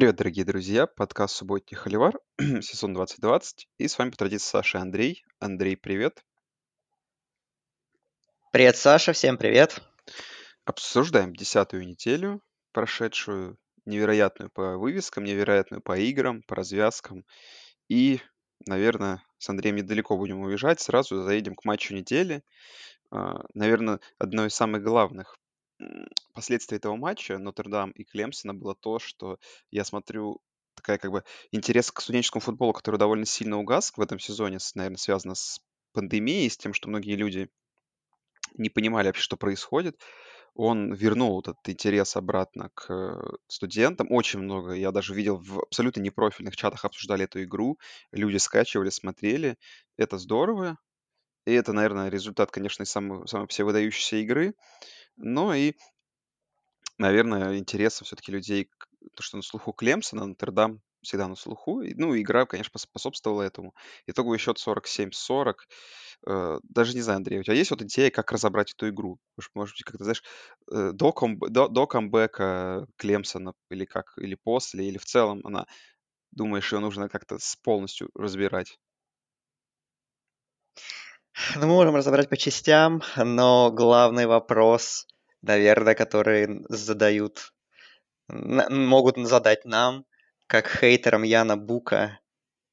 Привет, дорогие друзья! Подкаст «Субботний холивар», сезон 2020. И с вами по традиции Саша и Андрей. Андрей, привет. Привет, Саша, всем привет. Обсуждаем десятую неделю, прошедшую, невероятную по вывескам, невероятную по играм, по развязкам. И, наверное, с Андреем недалеко будем уезжать, сразу заедем к матчу недели. А, Наверное, одно из самых главных м, последствий этого матча Нотр-Дам и Клемсона было то, что я смотрю такая как бы интерес к студенческому футболу, который довольно сильно угас в этом сезоне, наверное, связано с пандемией, с тем, что многие люди не понимали вообще, что происходит. Он вернул этот интерес обратно к э, студентам. Очень много, я даже видел в абсолютно непрофильных чатах обсуждали эту игру. Люди скачивали, смотрели. Это здорово. И это, наверное, результат, конечно, самой, самой все выдающейся игры. Но и, наверное, интереса все-таки людей, то, что на слуху Клемсона, Нотр-Дам всегда на слуху. Ну, игра, конечно, пос- способствовала этому. Итоговый счет 47-40. Э, Даже не знаю, Андрей, у тебя есть вот идея, как разобрать эту игру? Может, может быть, как-то, знаешь, э, до, комб- до, до камбэка Клемсона или как, или после, или в целом она, думаешь, ее нужно как-то с- полностью разбирать? Ну, мы можем разобрать по частям, но главный вопрос, наверное, который задают, могут задать нам, как хейтерам Яна Бука,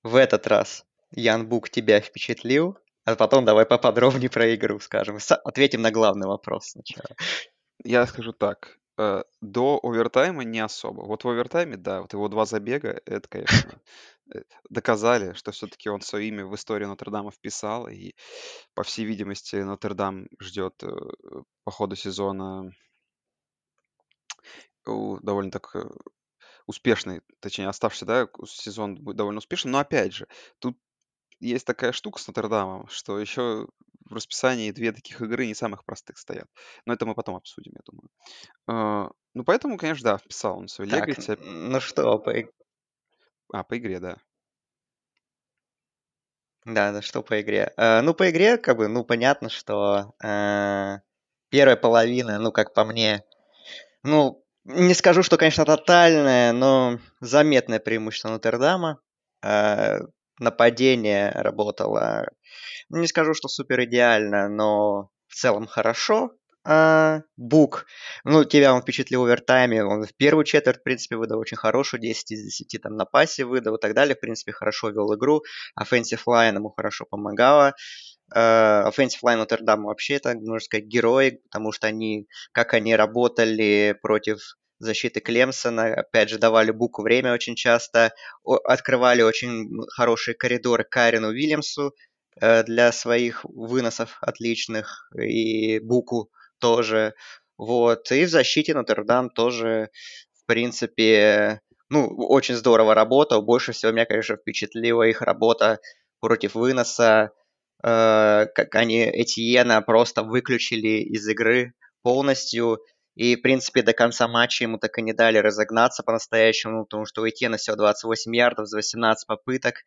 в этот раз Ян Бук тебя впечатлил, а потом давай поподробнее про игру скажем. Ответим на главный вопрос сначала. Я скажу так. Э, До овертайма не особо. Вот в овертайме, да, вот его два забега, это, конечно, э, доказали, что все-таки он свое имя в историю Нотр-Дама вписал, и, по всей видимости, Нотр-Дам ждет э, по ходу сезона довольно так э, успешный, точнее, оставшийся, да, сезон будет довольно успешным. Но опять же, тут есть такая штука с Нотр-Дамом, что еще в расписании две таких игры не самых простых стоят. Но это мы потом обсудим, я думаю. А, Ну, поэтому, конечно, да, вписал он свой Лего. ну что, по, иг- А, по игре, да. да, да, что по игре? Э, ну, по игре, как бы, ну, понятно, что э, первая половина, ну, как по мне, Ну, не скажу, что, конечно, тотальное, но заметное преимущество Нотр-Дама. Э, Нападение работало, не скажу, что супер идеально, но в целом хорошо. А, Бук, ну, тебя он впечатлил в овертайме, он в первую четверть, в принципе, выдал очень хорошую, 10 из 10 там на пасе выдал и так далее, в принципе, хорошо вел игру, offensive line ему хорошо помогала, Э, Offensive line Нотр-Дама вообще это, можно сказать, герои, потому что они, как они работали против защиты Клемсона, опять же, давали Буку время очень часто, открывали очень хорошие коридоры Карину Уильямсу э, для своих выносов отличных, и Буку тоже. Вот. И в защите Нотр-Дам тоже, в принципе, ну, очень здорово работал. Больше всего меня, конечно, впечатлила их работа против выноса э, как они Этьена просто выключили из игры полностью. И, в принципе, до конца матча ему так и не дали разогнаться по-настоящему, потому что у Этьена всего 28 ярдов за 18 попыток.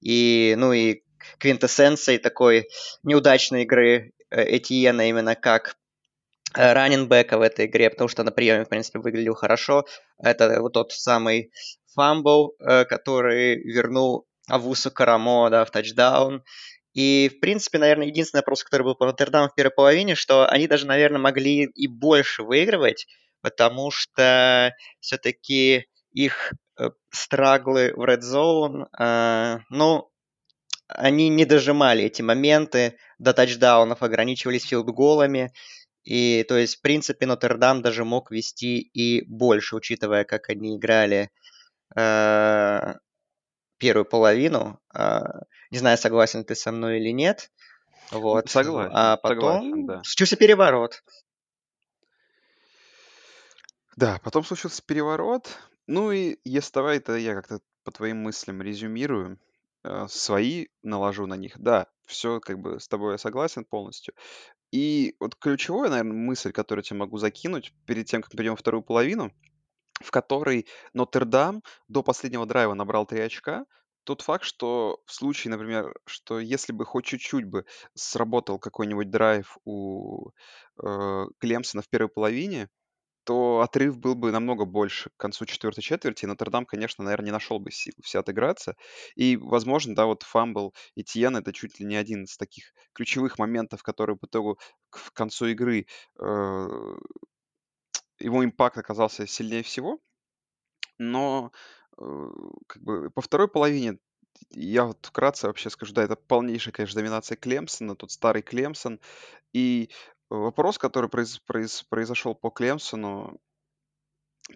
И, ну и квинтэссенцией такой неудачной игры э, Этьена именно как э, running back а в этой игре, потому что на приеме, в принципе, выглядел хорошо. Это вот тот самый fumble, э, который вернул Овусу-Корамоа, да, в тачдаун. И, в принципе, наверное, единственный вопрос, который был по Нотр-Даму в первой половине, что они даже, наверное, могли и больше выигрывать, потому что все-таки их э, страглы в Red Zone, э, ну, они не дожимали эти моменты до тачдаунов, ограничивались филдголами. И, то есть, в принципе, Нотр-Дам даже мог вести и больше, учитывая, как они играли э, первую половину. Э, не знаю, согласен ты со мной или нет. Вот. Согласен, А согласен, потом да. случился переворот. Да, потом случился переворот. Ну и если давай, то я как-то по твоим мыслям резюмирую, э, свои наложу на них. Да, все как бы с тобой я согласен полностью. И вот ключевая, наверное, мысль, которую я тебе могу закинуть перед тем, как мы пойдем во вторую половину, в которой Нотр-Дам до последнего драйва набрал 3 очка. Тот факт, что в случае, например, что если бы хоть чуть-чуть бы сработал какой-нибудь драйв у э, Клемсона в первой половине, то отрыв был бы намного больше к концу четвертой четверти. И Нотр-Дам, конечно, наверное, не нашел бы сил все отыграться. И, возможно, да, вот fumble Этьена- это чуть ли не один из таких ключевых моментов, который по итогу к концу игры, э, его impact оказался сильнее всего. Но, э, как бы по второй половине я вот вкратце вообще скажу, да, это полнейшая, конечно, доминация Клемсона, тот старый Клемсон. И вопрос, который произ произ произошел по Клемсону,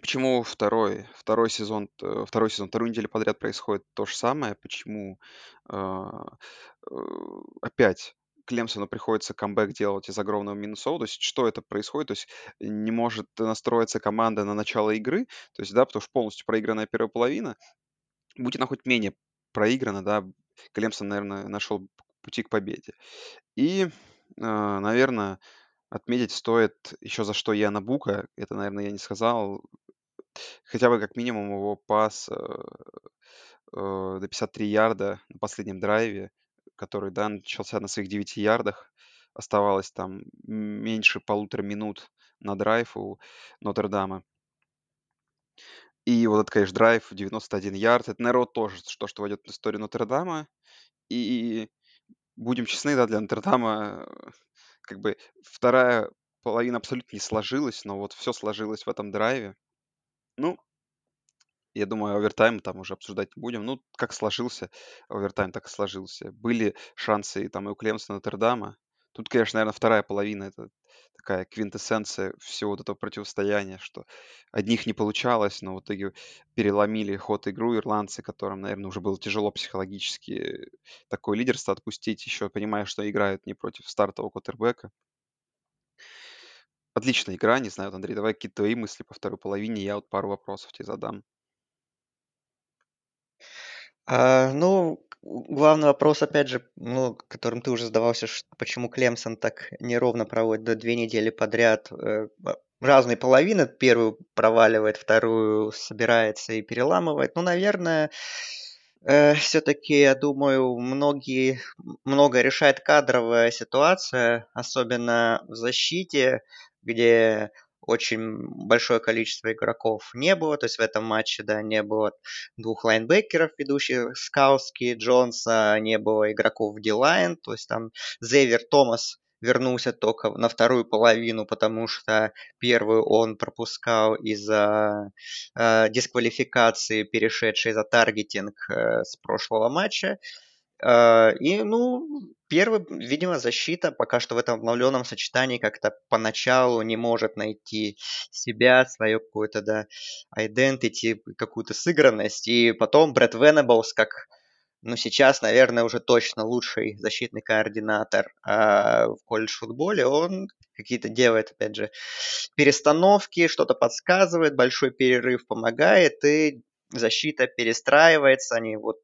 почему второй второй сезон т второй сезон, вторую неделю подряд происходит то же самое, почему, а, э, опять Клемсону приходится камбэк делать из огромного Миннесоты. То есть что это происходит? То есть не может настроиться команда на начало игры, то есть, да, потому что полностью проигранная первая половина. Будь она хоть менее проиграна, да, Клемсон, наверное, нашел пути к победе. И, а, наверно, отметить стоит еще за что Яна Бука. Это, наверное, я не сказал. Хотя бы как минимум его пас, э, э, до 53 ярда на последнем драйве, который, да, начался на своих 9 ярдах. Оставалось там меньше полутора минут на драйв у Нотр-Дама. И вот этот, конечно, драйв 91 ярд. Это, наверно, вот тоже то, что войдет в историю Нотр-Дама. И будем честны, да, для Нотр-Дама, э, как бы вторая половина абсолютно не сложилась, но вот все сложилось в этом драйве. Ну, я думаю, овертайм там уже обсуждать не будем. Ну, как сложился овертайм, так и сложился. Были шансы и там и у Клемсона, и Нотр-Дама. Тут, конечно, наверное, вторая половина- это такая квинтэссенция всего вот этого противостояния, что одних не получалось, но в итоге переломили ход игру ирландцы, которым, наверное, уже было тяжело психологически такое лидерство отпустить, еще понимая, что играют не против стартового квотербека. Отличная игра, не знаю, Андрей, давай какие-то твои мысли по второй половине, я вот пару вопросов тебе задам. А, ну, главный вопрос, опять же, ну, которым ты уже задавался, ш- почему Клемсон так неровно проводит до две недели подряд э, а, разные половины. Первую проваливает, вторую собирается и переламывает. Ну, наверное, э, все-таки, я думаю, многие, много решает кадровая ситуация, особенно в защите, где очень большое количество игроков не было. То есть в этом матче, да, не было двух лайнбекеров, ведущих Скауски, Джонса, не было игроков в Дилайн. То есть там Зейвер Томас вернулся только на вторую половину, потому что первую он пропускал из-за э, дисквалификации, перешедшей за таргетинг э, с прошлого матча. Э, и, ну, первый, видимо, защита пока что в этом обновленном сочетании как-то поначалу не может найти себя, свое какое-то, да, identity, какую-то сыгранность. И потом Брэд Венеблс, как, ну, сейчас, наверное, уже точно лучший защитный координатор э, в колледж-футболе, он какие-то делает, опять же, перестановки, что-то подсказывает, большой перерыв помогает, и защита перестраивается, они вот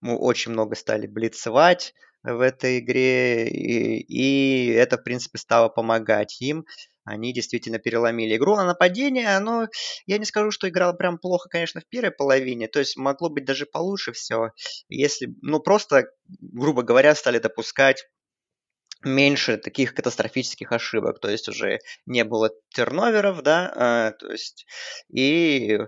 мы очень много стали блицевать в этой игре, и, и это, в принципе, стало помогать им. Они действительно переломили игру. А нападение, оно, я не скажу, что играл прям плохо, конечно, в первой половине. То есть могло быть даже получше все, если, ну, просто, грубо говоря, стали допускать меньше таких катастрофических ошибок, то есть уже не было терноверов, да, а, то есть и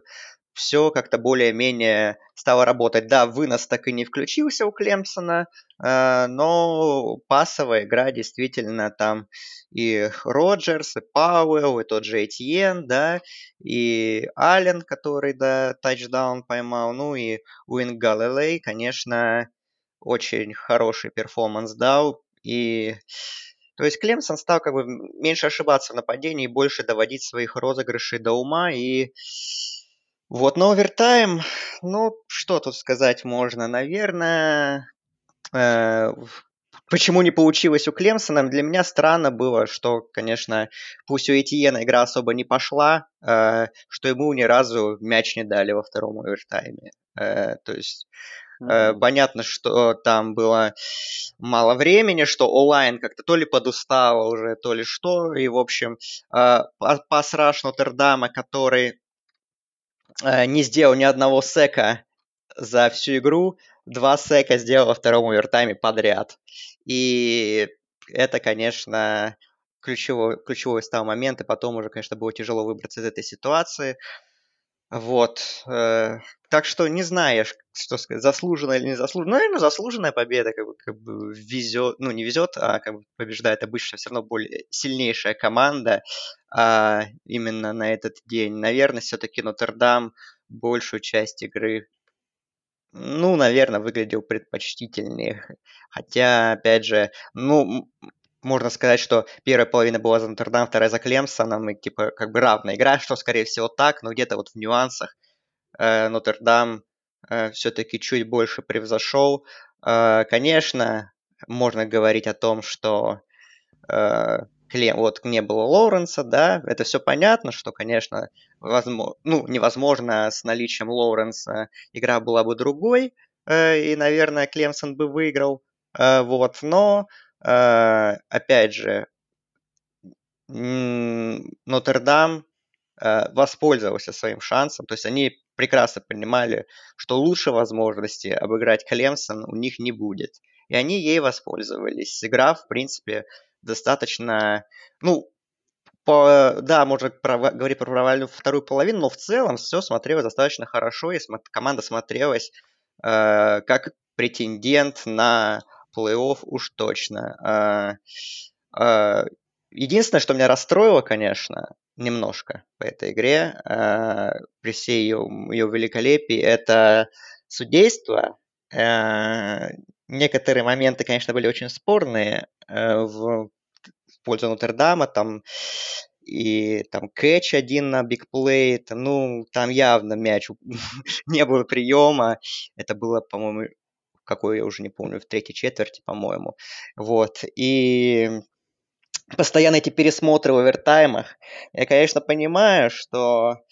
все как-то более-менее стало работать. Да, вынос так и не включился у Клемсона, э, но пасовая игра действительно там и Роджерс, и Пауэлл, и тот же Этьен, да, и Аллен, который, да, тачдаун поймал, ну и Уиагалелей, конечно, очень хороший перформанс дал, и то есть Клемсон стал как бы меньше ошибаться в нападении, больше доводить своих розыгрышей до ума, и вот, но овертайм, ну, что тут сказать можно? Наверное, э, почему не получилось у Клемсона? Для меня странно было, что, конечно, пусть у Этьена игра особо не пошла, э, что ему ни разу мяч не дали во втором овертайме. Э, то есть mm-hmm. понятно, что там было мало времени, что онлайн как-то то ли подустал уже, то ли что. И, в общем, э, пас Раш Нотр-Дама, который Э, не сделал ни одного сека за всю игру. Два сека сделал во втором овертайме подряд. И это, конечно, ключевой, ключевой стал момент, и потом уже, конечно, было тяжело выбраться из этой ситуации. Вот. Э, так что не знаешь, что сказать, заслуженно или не заслуженно. Ну, наверное, заслуженная победа, как бы, как бы везет, ну, не везет, а как бы побеждает обычно все равно более сильнейшая команда а, именно на этот день. Наверное, все-таки Нотр-Дам большую часть игры ну, наверное, выглядел предпочтительнее. Хотя, опять же, ну, можно сказать, что первая половина была за Нотр-Дам, вторая за Клемсоном, и типа как бы равная игра, что скорее всего так, но где-то вот в нюансах э, Нотр-Дам э, все-таки чуть больше превзошел. Э, конечно, можно говорить о том, что э, Клем, вот не было Лоуренса, да, это все понятно, что, конечно, возможно, ну, невозможно с наличием Лоуренса игра была бы другой, э, и, наверное, Клемсон бы выиграл, э, вот, но опять же, Нотр-Дам э, воспользовался своим шансом, то есть они прекрасно понимали, что лучше возможности обыграть Клемсон у них не будет. И они ей воспользовались, сыграв, в принципе, достаточно, ну, по, да, можно про, говорить про провальную вторую половину, но в целом все смотрелось достаточно хорошо, и смо- команда смотрелась э, как претендент на плей-офф уж точно. А, а, единственное, что меня расстроило, конечно, немножко по этой игре, а, при всей ее, ее великолепии, это судейство. Некоторые моменты, конечно, были очень спорные в пользу Нотр-Дама, там и там кэч один на бигплей, ну, там явно мяч не было приема, это было, по-моему, какой я уже не помню, в третьей четверти, по-моему. Вот. И постоянно эти пересмотры в овертаймах. Я, конечно, понимаю, что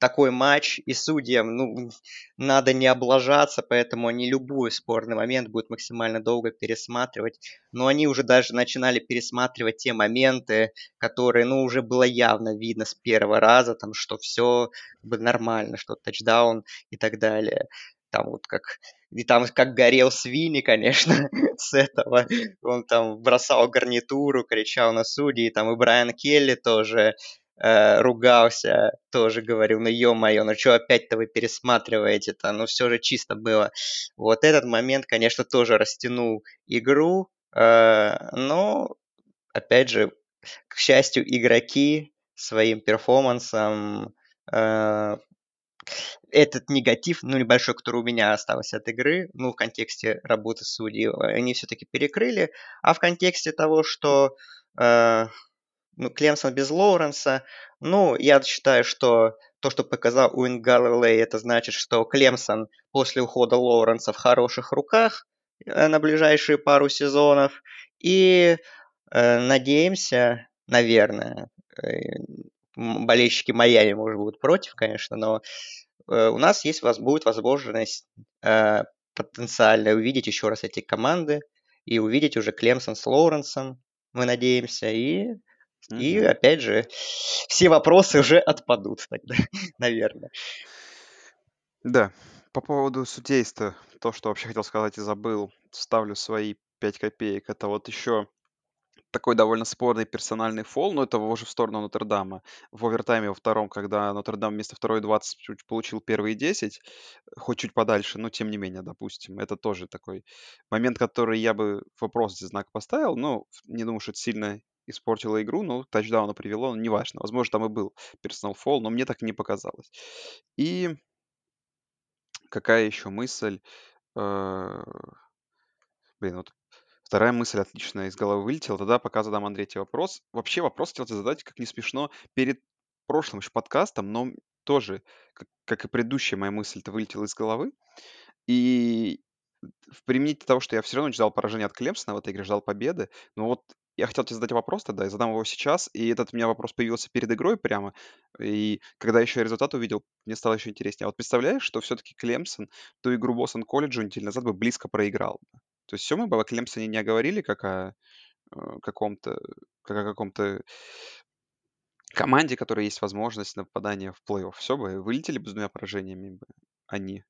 такой матч и судьям, ну, надо не облажаться, поэтому они любой спорный момент будут максимально долго пересматривать. Но они уже даже начинали пересматривать те моменты, которые, ну, уже было явно видно с первого раза, там, что все нормально, что тачдаун и так далее. Там вот как и там как горел свиньи, конечно, с этого. Он там бросал гарнитуру, кричал на судьи. Там и Брайан Келли тоже э, ругался, тоже говорил, ну ё-моё, ну что опять-то вы пересматриваете-то? Ну все же чисто было. Вот этот момент, конечно, тоже растянул игру. Э, но, опять же, к счастью, игроки своим перформансом э, этот негатив, ну, небольшой, который у меня остался от игры, ну, в контексте работы судей, они все-таки перекрыли, а в контексте того, что э, ну, Клемсон без Лоуренса, ну, я считаю, что то, что показал Уин Галлей, это значит, что Клемсон после ухода Лоуренса в хороших руках э, на ближайшие пару сезонов, и э, надеемся, наверное, э, болельщики Майами, может, будут против, конечно, но Э, у нас есть, будет возможность э, потенциально увидеть еще раз эти команды и увидеть уже Клемсон с Лоуренсом, мы надеемся, и, mm-hmm. и опять же, все вопросы уже отпадут тогда, наверное. Да, по поводу судейства, то, что вообще хотел сказать и забыл, ставлю свои 5 копеек. Это вот еще такой довольно спорный персональный фол, но это уже в сторону Нотр-Дама. В овертайме во втором, когда Нотр-Дам вместо второй 20 чуть получил первые 10, хоть чуть подальше, но тем не менее, допустим. Это тоже такой момент, который я бы вопрос знак поставил. Но не думаю, что это сильно испортило игру, но тачдауна привело, ну, неважно. Возможно, там и был персонал фол, но мне так не показалось. И какая еще мысль? Э, блин, вот Вторая мысль отличная из головы вылетела. Тогда пока задам Андрею тебе вопрос. Вообще вопрос хотел тебе задать, как не смешно, перед прошлым еще подкастом, но тоже, как, как и предыдущая моя мысль, это вылетела из головы. И в применительно того, что я все равно ждал поражения от Клемсона в этой игре, ждал победы. Но вот я хотел тебе задать вопрос тогда, я задам его сейчас, и этот у меня вопрос появился перед игрой прямо, и когда еще результат увидел, мне стало еще интереснее. А вот представляешь, что все-таки Клемсон ту игру Бостон колледжу неделю назад бы близко проиграл? То есть все мы бы о Клемсоне не говорили как о э, каком-то, как о каком-то команде, которой есть возможность на попадание в плей-офф. Все бы, вылетели бы с двумя поражениями бы они.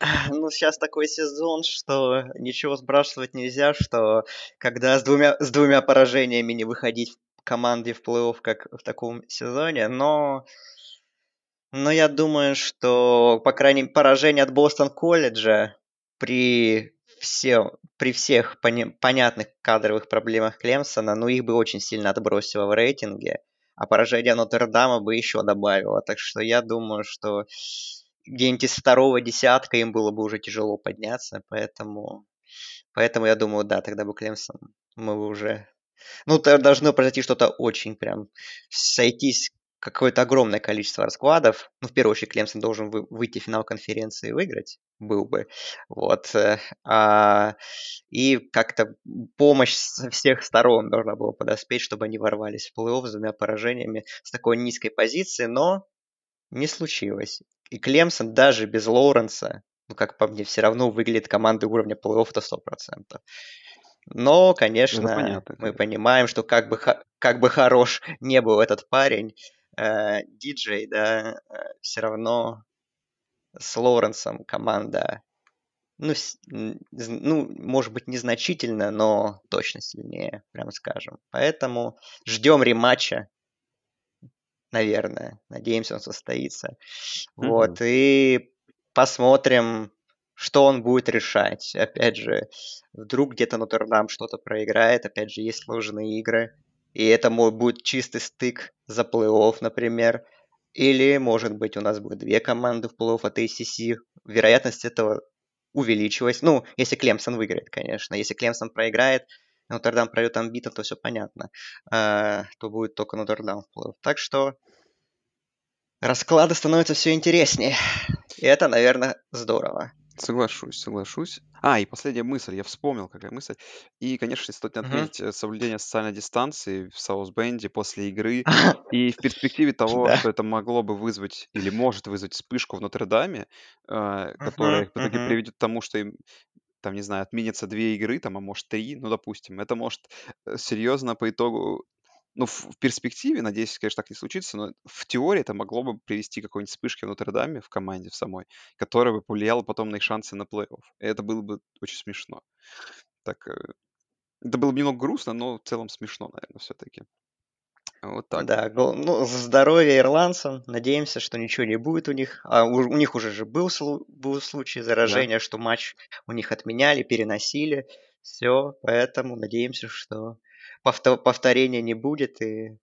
Ну, сейчас такой сезон, что ничего сбрасывать нельзя, что когда с двумя, с двумя поражениями не выходить команде в плей-офф, как в таком сезоне, но, но я думаю, что, по крайней мере, поражение от Бостон колледжа при, все, при всех пони, понятных кадровых проблемах Клемсона, ну, их бы очень сильно отбросило в рейтинге, а поражение Нотр-Дама бы еще добавило. Так что я думаю, что где-нибудь из второго десятка им было бы уже тяжело подняться, поэтому, поэтому я думаю, да, тогда бы Клемсон мы бы уже... Ну, должно произойти что-то очень прям сойтись какое-то огромное количество раскладов. Ну, в первую очередь, Клемсон должен вы, выйти в финал конференции и выиграть, был бы. Вот. Э, а, и как-то помощь со всех сторон должна была подоспеть, чтобы они ворвались в плей-офф с двумя поражениями с такой низкой позиции, но не случилось. И Клемсон даже без Лоуренса, ну, как по мне, все равно выглядит командой уровня плей-оффа 100%. Но, конечно, понятно, мы понимаем, что как бы, как бы хорош не был этот парень, э, диджей, да, э, все с Лоуренсом команда, ну, с, ну, может быть, незначительно, но точно сильнее, прямо скажем. Поэтому ждем рематча наверное. Надеемся, он состоится. Mm-hmm. Вот, и посмотрим, что он будет решать. Опять же, вдруг где-то Нотр-Дам что-то проиграет, опять же, есть сложные игры, и это будет чистый стык за плей-офф, например. Или, может быть, у нас будет две команды в плей-офф от ACC. Вероятность этого увеличилась. Ну, если Клемсон выиграет, конечно. Если Клемсон проиграет, Нотр-Дам пройдет амбитом, то все понятно. А, то будет только Нотр-Дам в плей-офф. Так что расклады становятся все интереснее. И это, наверное, здорово. Соглашусь, соглашусь. А, и последняя мысль, я вспомнил, какая мысль. И, конечно, стоит отметить uh соблюдение социальной дистанции в Саусбенде после игры. И в перспективе того, что это могло бы вызвать или может вызвать вспышку в Нотр-Даме, э, которая в итоге приведет к тому, что им там, не знаю, отменятся две игры, там, а может три, ну, допустим, это может э, серьезно по итогу ну, в, в перспективе, надеюсь, конечно, так не случится, но в теории это могло бы привести к какой-нибудь вспышке в Нотр-Даме, в команде в самой, которая бы повлияла потом на их шансы на плей-офф. И это было бы очень смешно. Так, э, это было бы немного грустно, но в целом смешно, наверное, все-таки. Вот так. Да, ну, здоровье ирландцам. Надеемся, что ничего не будет у них. А у, у них уже же был, был случай заражения, да. что матч у них отменяли, переносили. Все, поэтому надеемся, что повторения не будет, и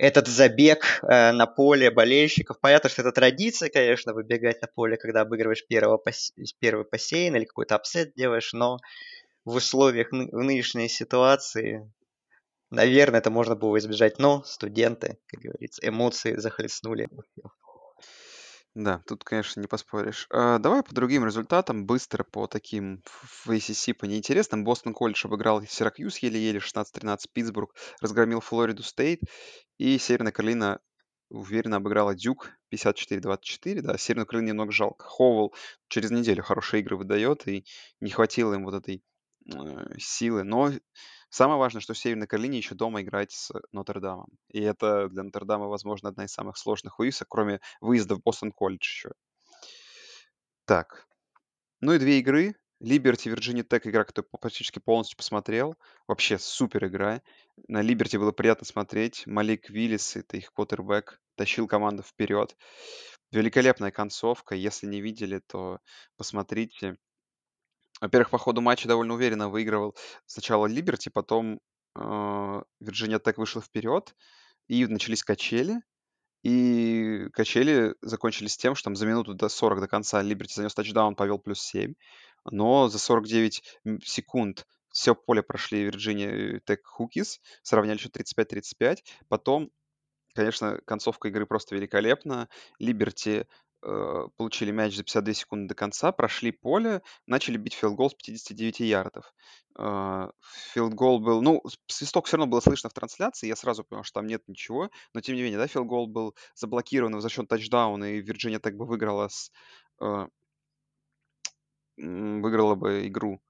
этот забег э, на поле болельщиков. Понятно, что это традиция, конечно, выбегать на поле, когда обыгрываешь первого пос... первый посеян или какой-то upset делаешь, но в условиях ны... в нынешней ситуации, наверное, это можно было избежать. Но студенты, как говорится, эмоции захлестнули. Да, тут, конечно, не поспоришь. А, давай по другим результатам, быстро по таким в ACC, по неинтересным. Бостон Колледж обыграл Сиракьюз еле-еле 16-13, Питтсбург разгромил Флориду Стейт, и Северная Каролина уверенно обыграла Дюк 54-24. Да, Северную Каролину немного жалко. Ховел через неделю хорошие игры выдает, и не хватило им вот этой э, силы. Но Самое важное, что Северной Каролине еще дома играть с Нотр-Дамом. И это для Нотр-Дама, возможно, одна из самых сложных выездов, кроме выезда в Бостон Колледж еще. Так. Ну и две игры. Либерти, Вирджиния Тек, игра, которую практически полностью посмотрел. Вообще супер игра. На Либерти было приятно смотреть. Малик Виллис, это их квотербек, тащил команду вперед. Великолепная концовка. Если не видели, то посмотрите. Во-первых, по ходу матча довольно уверенно выигрывал сначала Либерти, потом а, Вирджиния Тек вышла вперед, и начались качели. И качели закончились тем, что там за минуту до 40 до конца Либерти занес тачдаун, повел плюс 7. Но за 49 секунд все поле прошли Вирджиния Тек Хокис, сравняли счет 35-35. Потом, конечно, концовка игры просто великолепна. Либерти э, получили мяч за 52 секунды до конца, прошли поле, начали бить field goal с 59 ярдов. Э, field goal был... Ну, свисток все равно было слышно в трансляции, я сразу понял, что там нет ничего, но тем не менее, да, field goal был заблокирован, возвращен тачдаун, и Вирджиния Тек бы выиграла с... Э, выиграла бы игру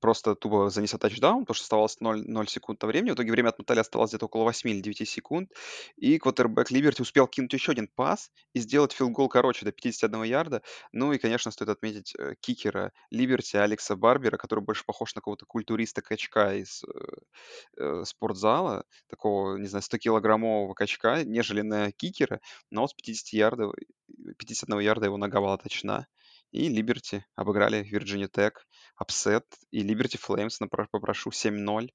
просто тупо занеся тачдаун, потому что оставалось 0, 0 секунд на времени. В итоге время отмотали, оставалось где-то около 8 или 9 секунд. И квотербек Либерти успел кинуть еще один пас и сделать филгол короче до 51 ярда. Ну и, конечно, стоит отметить э, кикера Либерти Алекса Барбера, который больше похож на какого-то культуриста-качка из э, э спортзала, такого, не знаю, 100-килограммового качка, нежели на кикера. Но с 50 ярда, 51 ярда его нога была точна. И Либерти обыграли Вирджиния Тек, upset. И Либерти Флеймс, попрошу, 7-0.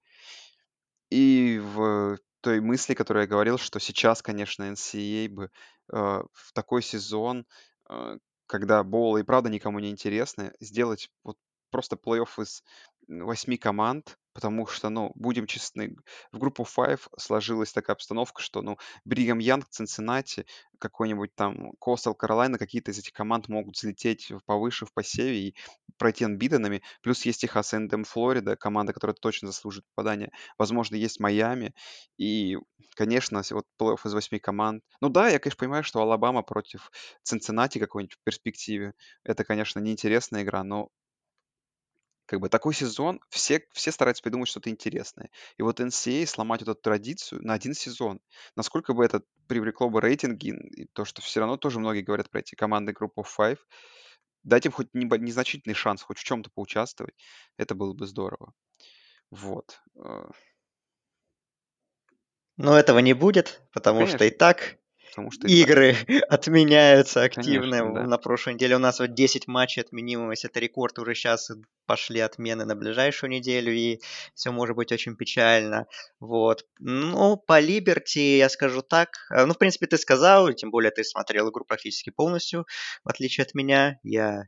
И в той мысли, которую я говорил, что сейчас, конечно, NCAA бы э, в такой сезон, э, когда bowl ы и правда никому не интересны, сделать вот просто плей-офф из восьми команд, потому что, ну, будем честны, в группу Five сложилась такая обстановка, что, ну, Бригам Янг, Цинциннати, какой-нибудь там Костел Каролайна, какие-то из этих команд могут взлететь повыше в посеве и пройти анбитенами. Плюс есть Техас Эндем Флорида, команда, которая точно заслужит попадания. Возможно, есть Майами. И, конечно, вот плей-офф из восьми команд. Ну да, я, конечно, понимаю, что Алабама против Цинциннати какой-нибудь в перспективе. Это, конечно, неинтересная игра, но как бы такой сезон, все, все стараются придумать что-то интересное. И вот NCAA сломать эту традицию на один сезон, насколько бы это привлекло бы рейтинги, и то, что все равно тоже многие говорят про эти команды группы Five, дать им хоть незначительный шанс, хоть в чем-то поучаствовать, это было бы здорово. Вот. Э. Но этого не будет, потому что и так Потому что игры отменяются активно. Конечно, да. На прошлой неделе у нас вот 10 матчей отменилось. Это рекорд уже сейчас пошли отмены на ближайшую неделю, и все может быть очень печально. Вот. Ну, по Либерти я скажу так. Э, ну, в принципе, ты сказал, тем более ты смотрел игру практически полностью, в отличие от меня. Я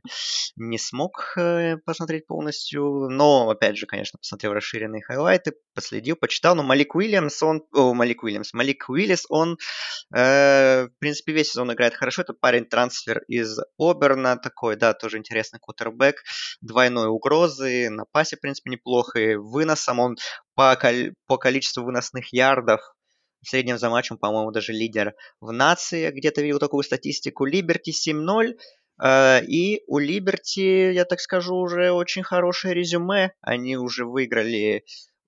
не смог э, посмотреть полностью, но, опять же, конечно, посмотрел расширенные хайлайты, последил, почитал. Но Малик Уильямс, он... О, Малик Уильямс. Малик Уиллис, он... Э, в принципе, весь сезон играет хорошо. Это парень трансфер из Оберна такой, да, тоже интересный кутербэк. Двойной угрозы, на пасе, в принципе, неплохо. И выносом он по, по количеству выносных ярдов в среднем за матчем, по-моему, даже лидер в нации. Где-то видел такую статистику. Либерти 7-0. Э, и у Либерти, я так скажу, уже очень хорошее резюме. Они уже выиграли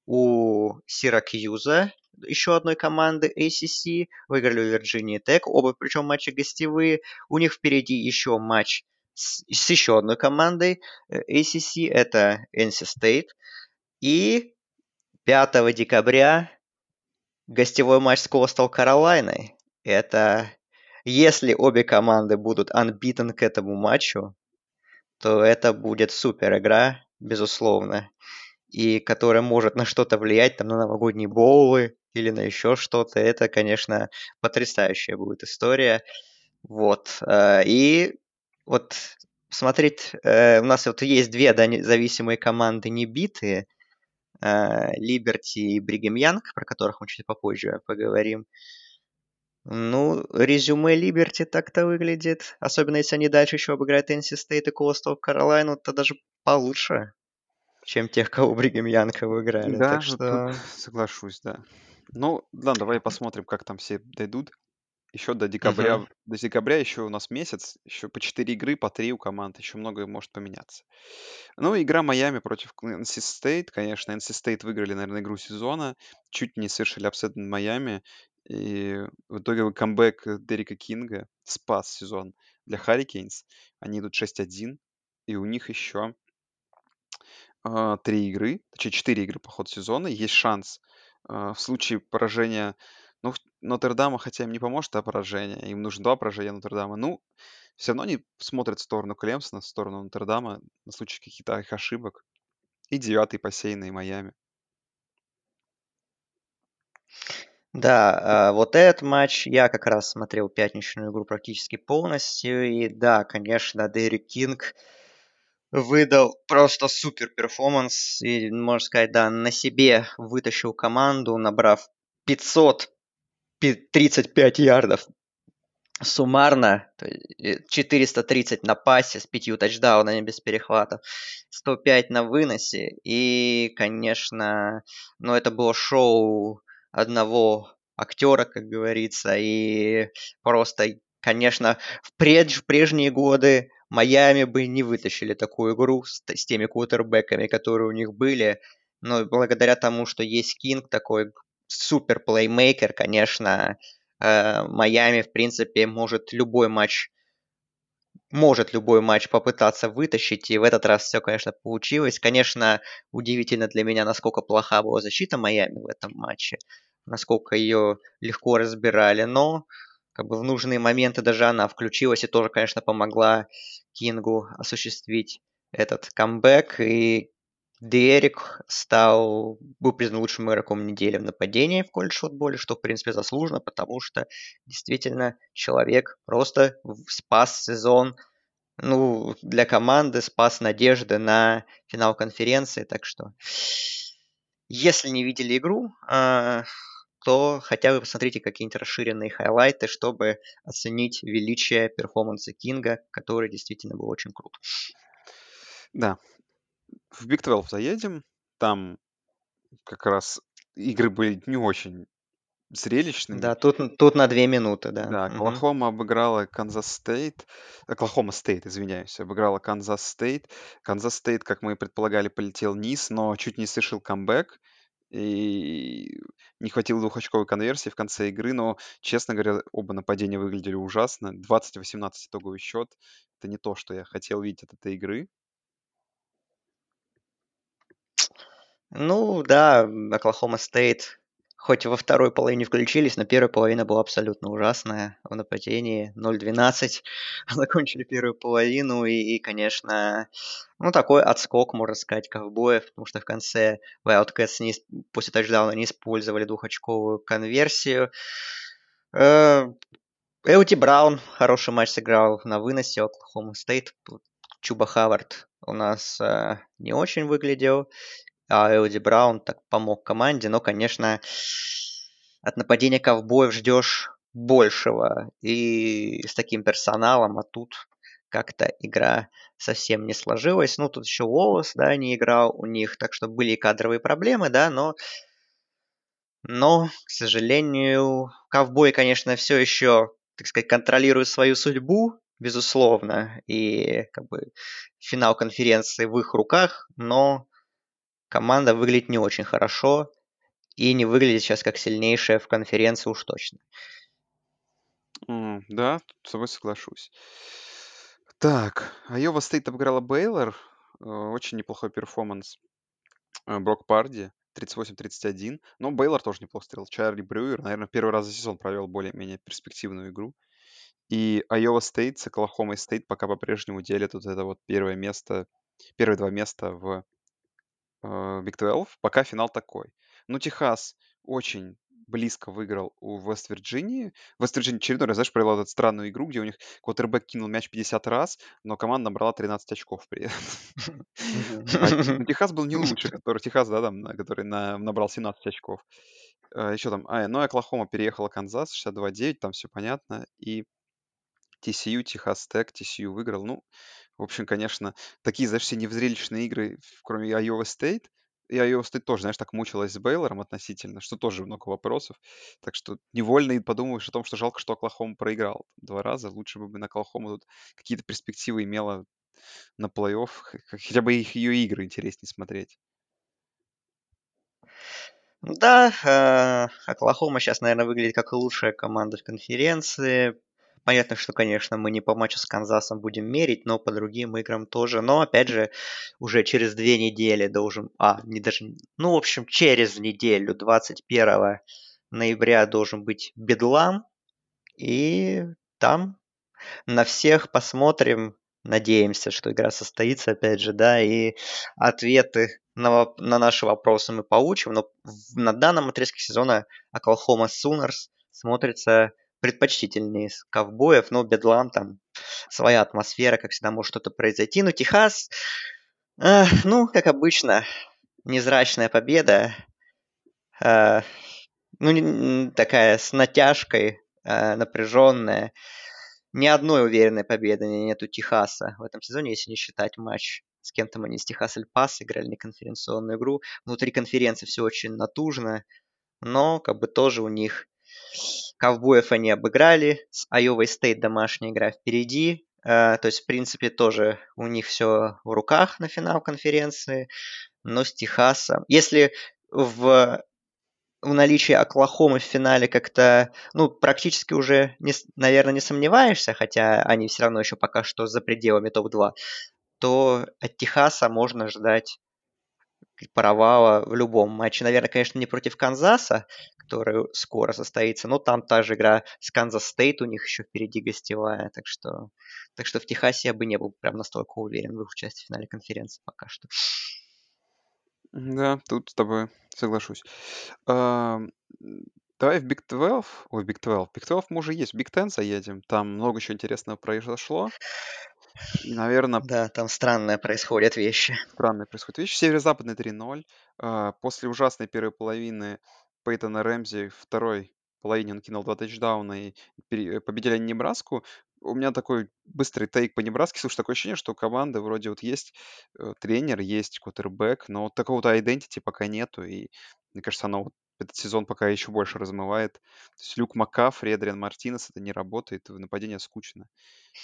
у Сиракьюза еще одной команды ACC, выиграли у Вирджинии Тек, оба причем матчи гостевые. У них впереди еще матч с, с еще одной командой э, ACC, это NC State. И 5 декабря гостевой матч с Coastal Каролайной. Это если обе команды будут unbeaten к этому матчу, то это будет супер игра, безусловно и которая может на что-то влиять, там, на новогодние боулы или на еще что-то, это, конечно, потрясающая будет история. Вот. Э, и вот смотреть, э, у нас вот есть две зависимые команды не битые, Либерти и Бригем Янг, про которых мы чуть попозже поговорим. Ну, резюме Либерти так-то выглядит, особенно если они дальше еще обыграют NC State и Coastal Carolina, то даже получше чем тех, кого Бригем Янка выиграли. Да, так что... тут соглашусь, да. Ну, да, давай посмотрим, как там все дойдут. Еще до декабря, Мгм. до декабря еще у нас месяц, еще по 4 игры, по 3 у команд, еще многое может поменяться. Ну, игра Майами против NC State, конечно, NC State выиграли, наверное, игру сезона, чуть не совершили upset над Майами, и в итоге камбэк Дерека Кинга спас сезон для Харрикейнс. Они идут 6-1, и у них еще а, 3 игры, точнее 4 игры по ходу сезона. Есть шанс в случае поражения, ну, Нотр-Дама, хотя им не поможет это поражение, им нужно два поражения Нотр-Дама. Ну, все равно они смотрят в сторону Клемсона, в сторону Нотр-Дама на случай каких-то их ошибок. И девятый посеянный Майами. Да, а, вот этот матч я как раз смотрел пятничную игру практически полностью. И да, конечно, Дерек Кинг выдал просто супер перформанс. И, можно сказать, да, на себе вытащил команду, набрав 535 ярдов суммарно, 430 на пасе с пятью тачдаунами без перехватов, 105 на выносе. И, конечно, ну это было шоу одного актера, как говорится, и просто, конечно, в, пред, в прежние годы Майами бы не вытащили такую игру с, с теми квотербеками, которые у них были. Но благодаря тому, что есть Кинг, такой супер плеймейкер, конечно, э, Майами, в принципе, может любой матч может любой матч попытаться вытащить, и в этот раз все, конечно, получилось. Конечно, удивительно для меня, насколько плоха была защита Майами в этом матче, насколько ее легко разбирали, но как бы в нужные моменты даже она включилась и тоже, конечно, помогла Кингу осуществить этот камбэк, и Дерек стал, был признан лучшим игроком недели в нападении в колледж футболе, что, в принципе, заслуженно, потому что действительно человек просто спас сезон, ну, для команды спас надежды на финал конференции, так что если не видели игру, а, то хотя бы посмотрите какие-нибудь расширенные хайлайты, чтобы оценить величие перформанса Кинга, который действительно был очень крут. Да, в Big 12 заедем. Там как раз игры были не очень зрелищными. Да, тут, тут на две минуты, да. Да, Оклахома обыграла Канзас Стейт. Оклахома Стейт, извиняюсь, обыграла Канзас Стейт. Канзас Стейт, как мы и предполагали, полетел вниз, но чуть не совершил камбэк. И не хватило двухочковой конверсии в конце игры, но, честно говоря, оба нападения выглядели ужасно. 20-18 итоговый счет. Это не то, что я хотел видеть от этой игры. Ну да, Оклахома Стейт хоть во второй половине включились, но первая половина была абсолютно ужасная в нападении. 0-12 закончили первую половину, и, и, конечно, ну такой отскок, можно сказать, ковбоев, потому что в конце Wildcats не, после тачдауна не использовали двухочковую конверсию. Элти Браун хороший матч сыграл на выносе Оклахома Стейт. Чуба Хавард у нас э, не очень выглядел а Элди Браун так помог команде, но, конечно, от нападения ковбоев ждешь большего. И с таким персоналом, а тут как-то игра совсем не сложилась. Ну, тут еще Уоллес, да, не играл у них, так что были кадровые проблемы, да, но... Но, к сожалению, ковбои, конечно, все еще, так сказать, контролируют свою судьбу, безусловно, и как бы финал конференции в их руках, но команда выглядит не очень хорошо и не выглядит сейчас как сильнейшая в конференции уж точно. Mm, да, с тобой соглашусь. Так, Айова Стейт обыграла Бейлор. Э, очень неплохой перформанс э, Брок Парди. 38-31. Но Бейлор тоже неплохо стрел. Чарли Брюер, наверное, первый раз за сезон провел более-менее перспективную игру. И Айова Стейт с Оклахомой Стейт пока по-прежнему делят вот это вот первое место, первые два места в Big 12, пока финал такой. Ну, Техас очень близко выиграл у Вест-Вирджинии. Вест-Вирджиния очередной раз, знаешь, провела эту странную игру, где у них квотербек кинул мяч 50 раз, но команда набрала 13 очков при этом. А, ну, Техас был не лучше, который Техас, да, там, который набрал 17 очков. А, Еще там, а, ну, Оклахома переехала Канзас, 62-9, там все понятно. И TCU, Техас Тек, TCU выиграл. Ну, в общем, конечно, такие, знаешь, все невзрелищные игры, кроме Iowa State, и Iowa State тоже, знаешь, так мучилась с Бейлором относительно, что тоже много вопросов. Так что невольно и подумаешь о том, что жалко, что Оклахома проиграл два раза. Лучше бы на Оклахому тут какие-то перспективы имела на плей-офф, хотя бы их ее игры интереснее смотреть. Да, э, Оклахома сейчас, наверное, выглядит как лучшая команда в конференции. Понятно, что, конечно, мы не по матчу с Канзасом будем мерить, но по другим играм тоже. Но, опять же, уже через две недели должен... А, не даже... Ну, в общем, через неделю, 21 ноября должен быть бедлам. И там на всех посмотрим. Надеемся, что игра состоится, опять же, да, и ответы на, на наши вопросы мы получим. Но на данном отрезке сезона Оклахома Сунерс смотрится предпочтительнее ковбоев, но Бедлам там своя атмосфера, как всегда может что-то произойти. Но Техас, э, ну, как обычно, незрачная победа. Э, ну, такая с натяжкой, э, напряженная. Ни одной уверенной победы нет у Техаса в этом сезоне, если не считать матч с кем-то они с Техас Эль Пас играли не конференционную игру. Внутри конференции все очень натужно, но как бы тоже у них Ковбоев они обыграли. С Айовой Стейт домашняя игра впереди. Э, то есть, в принципе, тоже у них все в руках на финал конференции. Но с Техасом... Если в в наличии Оклахомы в финале как-то, ну, практически уже, не, наверное, не сомневаешься, хотя они все равно еще пока что за пределами топ-2, то от Техаса можно ждать провала в любом матче. Наверное, конечно, не против Канзаса, который скоро состоится, но там та же игра с Канзас Стейт у них еще впереди гостевая, так что, так что в Техасе я бы не был прям настолько уверен в их участии в финале конференции пока что. Да, тут с тобой соглашусь. Ам, давай в Big 12, ой, Big 12, Big 12 мы уже есть, Big Ten заедем, там много чего интересного произошло. И, наверное, Да, там странные происходят вещи. странные происходят вещи. Северо-западный 3-0. А, После ужасной первой половины Пейтона Рэмзи второй половине он кинул два тачдауна и пере- победили они Небраску. У меня такой быстрый тейк по Небраске. Слушай, такое ощущение, что у команды вроде вот есть э, тренер, есть квотербек, но вот такого-то identity пока нету. И мне кажется, оно вот этот сезон пока еще больше размывает. То есть Люк Маккафри, Эдриан Мартинес, это не работает, в нападение скучно.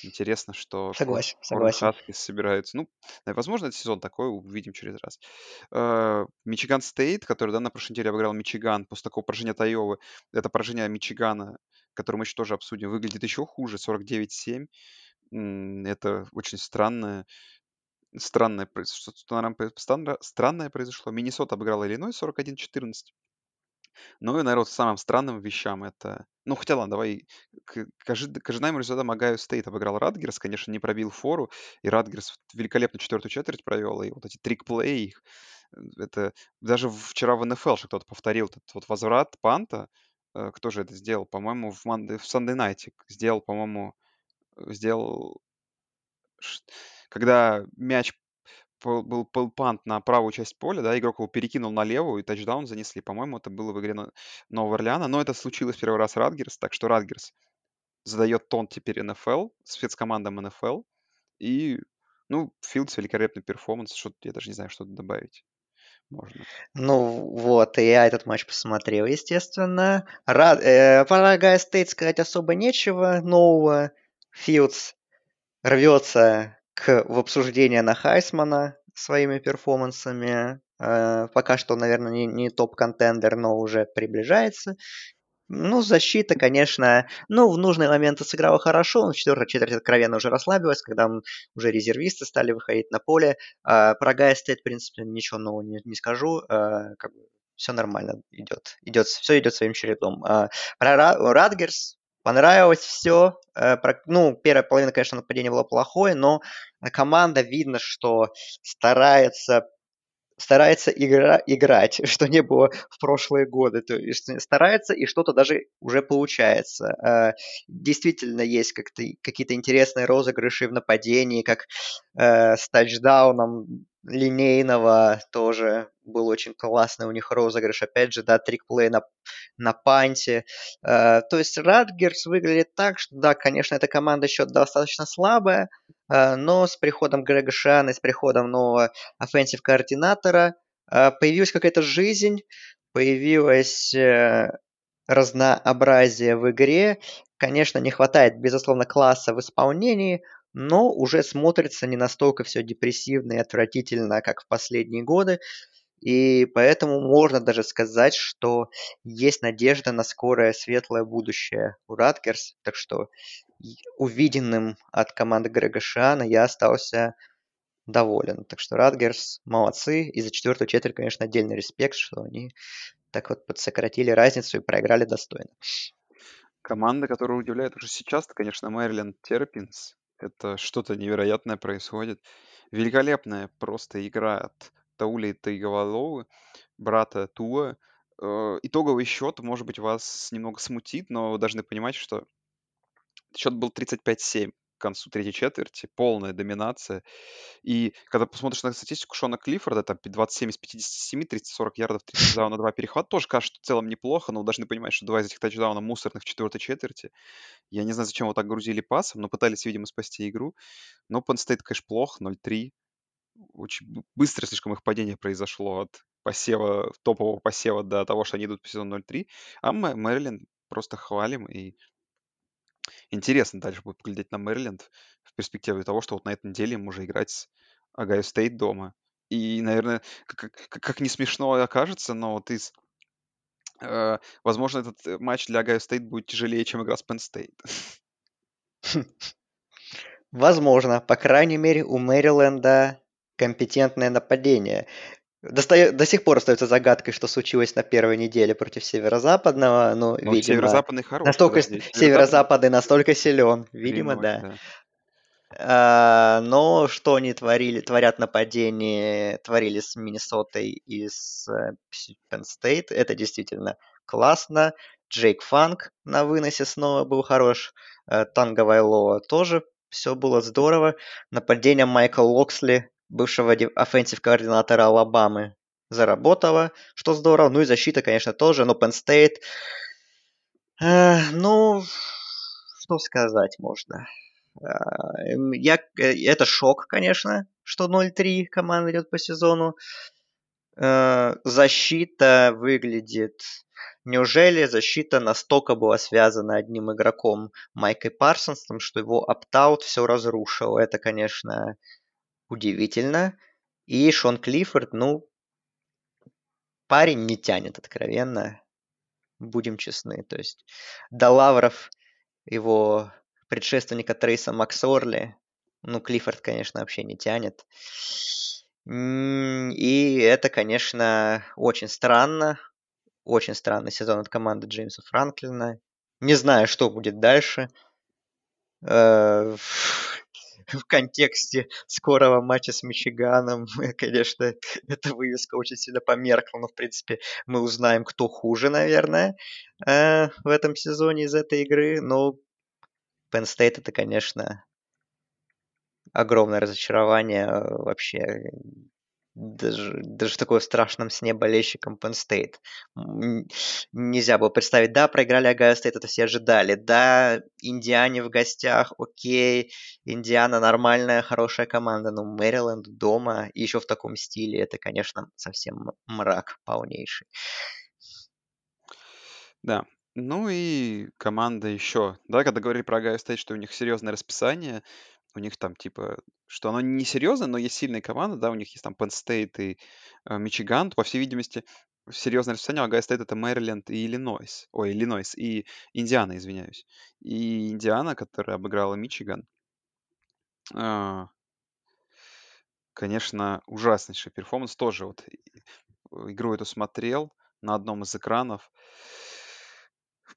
Интересно, что Согласен, согласен. Хаскис собираются. Ну, возможно, этот сезон такой, увидим через раз. Э, Мичиган Стейт, который, да, на прошлой неделе обыграл Мичиган после такого поражения от Айовы. Это поражение Мичигана, которое мы еще тоже обсудим, выглядит еще хуже, 49-7. М, Это очень странное, странное, произ- что- что, наверное, странное произошло. Миннесота обыграла Иллинойс 41-14. Ну и, наверное, вот самым странным вещам это... Ну, хотя ладно, давай к, к, ожид- к ожидаемым результатам Огайо Стейт обыграл Радгерс, конечно, не пробил фору, и Радгерс великолепно четвертую четверть провел, и вот эти трик-плей, их, э, это даже вчера в НФЛ что кто-то повторил этот вот возврат панта, э, кто же это сделал? По-моему, в, Monday, в Sunday Night сделал, по-моему, э, сделал, когда мяч пол- был пол пант на правую часть поля, да, игрок его перекинул на левую, и тачдаун занесли. По-моему, это было в игре на- Нового Орлеана, но это случилось первый раз Радгерс, так что Радгерс задает тон теперь НФЛ, спецкомандам НФЛ, и, ну, Филдс великолепный перформанс, что я даже не знаю, что добавить можно. Ну вот, и я этот матч посмотрел, естественно. Рад, э, про Огайо Стейт сказать особо нечего нового. Филдс рвется к, в обсуждение на Хайсмана своими перформансами. Э, пока что, наверное, не, не top contender, но уже приближается. Ну, защита, конечно, ну, в нужные моменты сыграла хорошо, но в четвертой четверти откровенно уже расслабилась, когда уже резервисты стали выходить на поле. А, про Гая Стейт, в принципе, ничего нового не, не скажу. А, как все нормально идет. идет все идет своим чередом. А, про Радгерс понравилось все. А, про, ну, первая половина, конечно, нападение было плохое, но команда видно, что старается старается игра, играть, что не было в прошлые годы. То есть старается, и что-то даже уже получается. А, действительно есть как-то, какие-то интересные розыгрыши в нападении, как э, с тачдауном линейного тоже был очень классный у них розыгрыш. Опять же, да, trick play на, на панте. Э, то есть Радгерс выглядит так, что, да, конечно, эта команда еще достаточно слабая, э, но с приходом Грега Шиано с приходом нового offensive координатора э, появилась какая-то жизнь, появилось э, разнообразие в игре. Конечно, не хватает, безусловно, класса в исполнении, но уже смотрится не настолько все депрессивно и отвратительно, как в последние годы. И поэтому можно даже сказать, что есть надежда на скорое светлое будущее у Раткерс. Так что увиденным от команды Грега Шиана я остался доволен. Так что Радгерс молодцы. И за четвертую четверть, конечно, отдельный респект, что они так вот подсократили разницу и проиграли достойно. Команда, которая удивляет уже сейчас, это, конечно, Мэриленд Терпинс. Это что-то невероятное происходит. Великолепная просто игра от Таули Тайговаловы, брата Туа. Э, Итоговый счет, может быть, вас немного смутит, но вы должны понимать, что счет был 35-7 концу третьей четверти, полная доминация. И когда посмотришь на статистику Шона Клиффорда, там 27 из 57, 30-40 ярдов, 3 тачдауна, 2 перехвата, тоже кажется, что в целом неплохо, но вы должны понимать, что два из этих тачдауна мусорных в четвертой четверти. Я не знаю, зачем вот так грузили пасом, но пытались, видимо, спасти игру. Но Penn State, конечно, плохо, 0-3. Очень быстро слишком их падение произошло от посева, топового посева до того, что они идут по сезону 0-3. А Мэриленд просто хвалим и Интересно дальше будет поглядеть на Мэриленд в перспективе того, что вот на этой неделе им уже играть с Огайо Стейт дома. И, наверное, как, как, как не смешно окажется, но вот из... э, возможно, этот э, матч для Огайо Стейт будет тяжелее, чем игра с Penn State. Возможно. По крайней мере, у Мэриленда компетентное нападение. До сих пор остается загадкой, что случилось на первой неделе против Северо-Западного. Ну, Но видимо, северо-западный хороший, настолько Северо-западный настолько силен. Видимо, 3:0, да. А, но что они творили, творят нападение, творили с Миннесотой и с э, Penn State, это действительно классно. Джейк Фанк на выносе снова был хорош. Э, Тагавайлоа тоже все было здорово. Нападение Майкла Локсли, бывшего offensive координатора Алабамы, заработало, что здорово. Ну и защита, конечно, тоже, но Penn State... э, ну, что сказать можно. А, эм, Я, э, это шок, конечно, что 0-3 команда идет по сезону. Э, Защита выглядит... Неужели защита настолько была связана одним игроком Майкой Парсонсом, что его оптаут все разрушил? Это, конечно, удивительно. И Шон Клиффорд, ну, парень не тянет откровенно. Будем честны. То есть до лавров его предшественника Трейса Максорли, ну, Клиффорд, конечно, вообще не тянет. И это, конечно, очень странно. Очень странный сезон от команды Джеймса Франклина. Не знаю, что будет дальше. Э, В контексте скорого матча с Мичиганом, конечно, эта вывеска очень сильно померкла, но, в принципе, мы узнаем, кто хуже, наверное, э, в этом сезоне из этой игры. Но Penn State это, конечно, огромное разочарование э, вообще. Даже, даже в такой страшном сне болельщикам Penn State. Нельзя было представить, да, проиграли Огайо Стейт, это все ожидали. Да, Индиане в гостях, окей, Индиана нормальная, хорошая команда, но Мэриленд дома, и еще в таком стиле, это, конечно, совсем мрак полнейший. Да. Ну и команда еще. Да, когда говорили про Огайо Стейт, что у них серьезное расписание, у них там типа, что оно не серьезно, но есть сильная команда, да, у них есть там Penn State и э, Мичиган. По всей видимости, серьезное расписание у Огайо Стейт это Мэриленд и Иллинойс. Ой, Иллинойс и Индиана, извиняюсь. И Индиана, которая обыграла Мичиган, а, конечно, ужаснейший перформанс. Тоже вот и- игру эту смотрел на одном из экранов.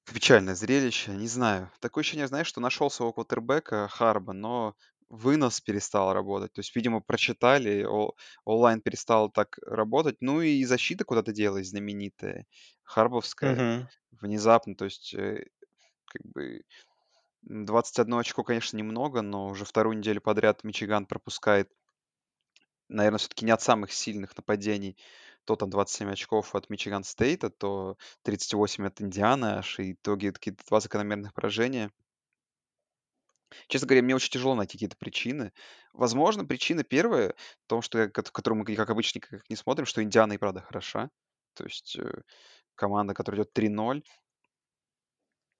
Печальное зрелище, не знаю. Такое ощущение, знаешь, что нашел своего квотербека Харба, но вынос перестал работать. То есть, видимо, прочитали, о- онлайн перестал так работать. Ну и защита куда-то делась знаменитая, харбовская, Мгм. внезапно. То есть, э, как бы м, 21 очко, конечно, немного, но уже вторую неделю подряд Мичиган пропускает, наверное, все-таки не от самых сильных нападений. То там 27 очков от Мичиган Стейта, то 38 от Индианы аж, и итоге такие два закономерных поражения. Честно говоря, мне очень тяжело найти какие-то причины. Возможно, причина первая в том, что, которую мы, как обычно, никак не смотрим, что Индиана и правда хороша. То есть э, команда, которая идет 3-0,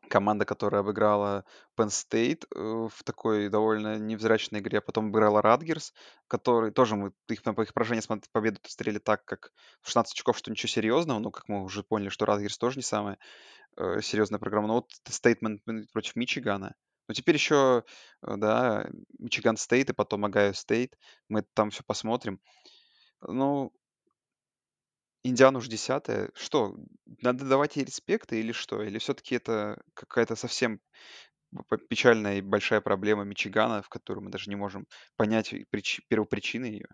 команда, которая обыграла Penn State э, в такой довольно невзрачной игре, потом обыграла Радгерс, который тоже мы их, на их поражение смотри, победу смотрели так, как в 16 очков, что ничего серьезного, но как мы уже поняли, что Радгерс тоже не самая э, серьезная программа. Но вот statement против Мичигана. Но теперь еще, э, да, Мичиган Стейт и потом Огайо Стейт. Мы там все посмотрим. Ну, Индиана уже десятая. Что, надо давать ей респекта или что? Или все-таки это какая-то совсем печальная и большая проблема Мичигана, в которую мы даже не можем понять прич- первопричины ее?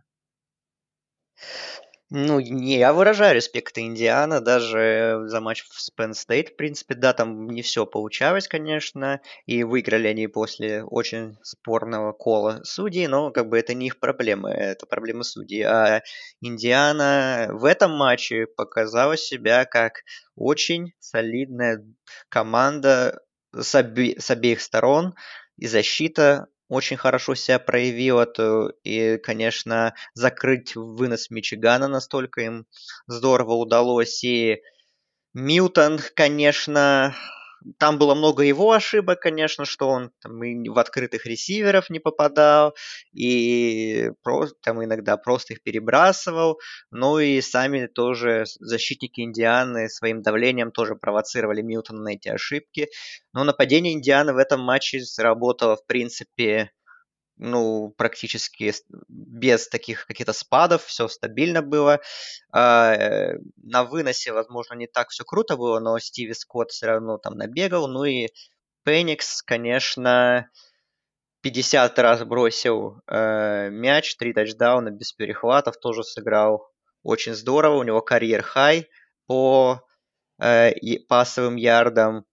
Ну, не, я выражаю респект Индиана, даже за матч с Penn State, в принципе, да, там не все получалось, конечно, и выиграли они после очень спорного кола судей, но как бы это не их проблемы, это проблемы судей. А Индиана в этом матче показала себя как очень солидная команда с, обе- с обеих сторон, и защита очень хорошо себя проявила, то, и, конечно, закрыть вынос Мичигана настолько им здорово удалось. И Милтон, конечно, там было много его ошибок, конечно, что он там, и в открытых ресиверов не попадал, и просто, там иногда просто их перебрасывал. Ну и сами тоже защитники Индианы своим давлением тоже провоцировали Милтона на эти ошибки. Но нападение Индианы в этом матче сработало, в принципе, ну, практически без таких каких-то спадов, все стабильно было. А, э, на выносе, возможно, не так все круто было, но Стиви Скотт все равно там набегал. Ну и Пеникс, конечно, 50 раз бросил э, мяч, 3 тачдауна без перехватов, тоже сыграл очень здорово. У него карьер-хай по э, пасовым ярдам,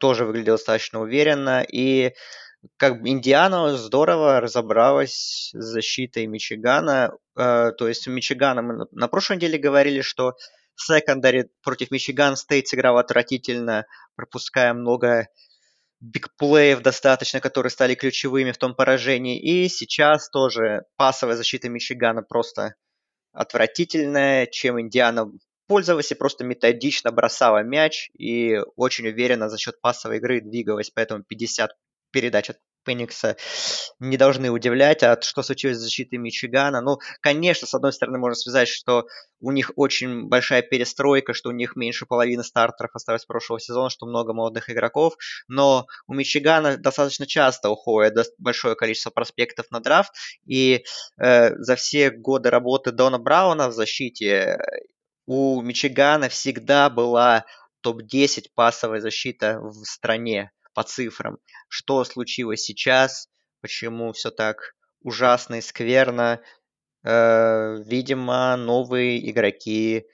тоже выглядел достаточно уверенно. И как бы Индиана здорово разобралась с защитой Мичигана. Э, то есть у Мичигана мы на, на прошлой неделе говорили, что в секондаре против Мичиган Стейт сыграл отвратительно, пропуская много бигплеев достаточно, которые стали ключевыми в том поражении. И сейчас тоже пасовая защита Мичигана просто отвратительная, чем Индиана пользовалась и просто методично бросала мяч и очень уверенно за счет пасовой игры двигалась, поэтому 50 передач от Пеникса не должны удивлять. А что случилось с защитой Мичигана? Ну, конечно, с одной стороны, можно связать, что у них очень большая перестройка, что у них меньше половины стартеров осталось прошлого сезона, что много молодых игроков, но у Мичигана достаточно часто уходит большое количество проспектов на драфт, и э, за все годы работы Дона Брауна в защите у Мичигана всегда была топ-10 пасовая защита в стране по цифрам. Что случилось сейчас? Почему все так ужасно и скверно? Э, видимо, новые игроки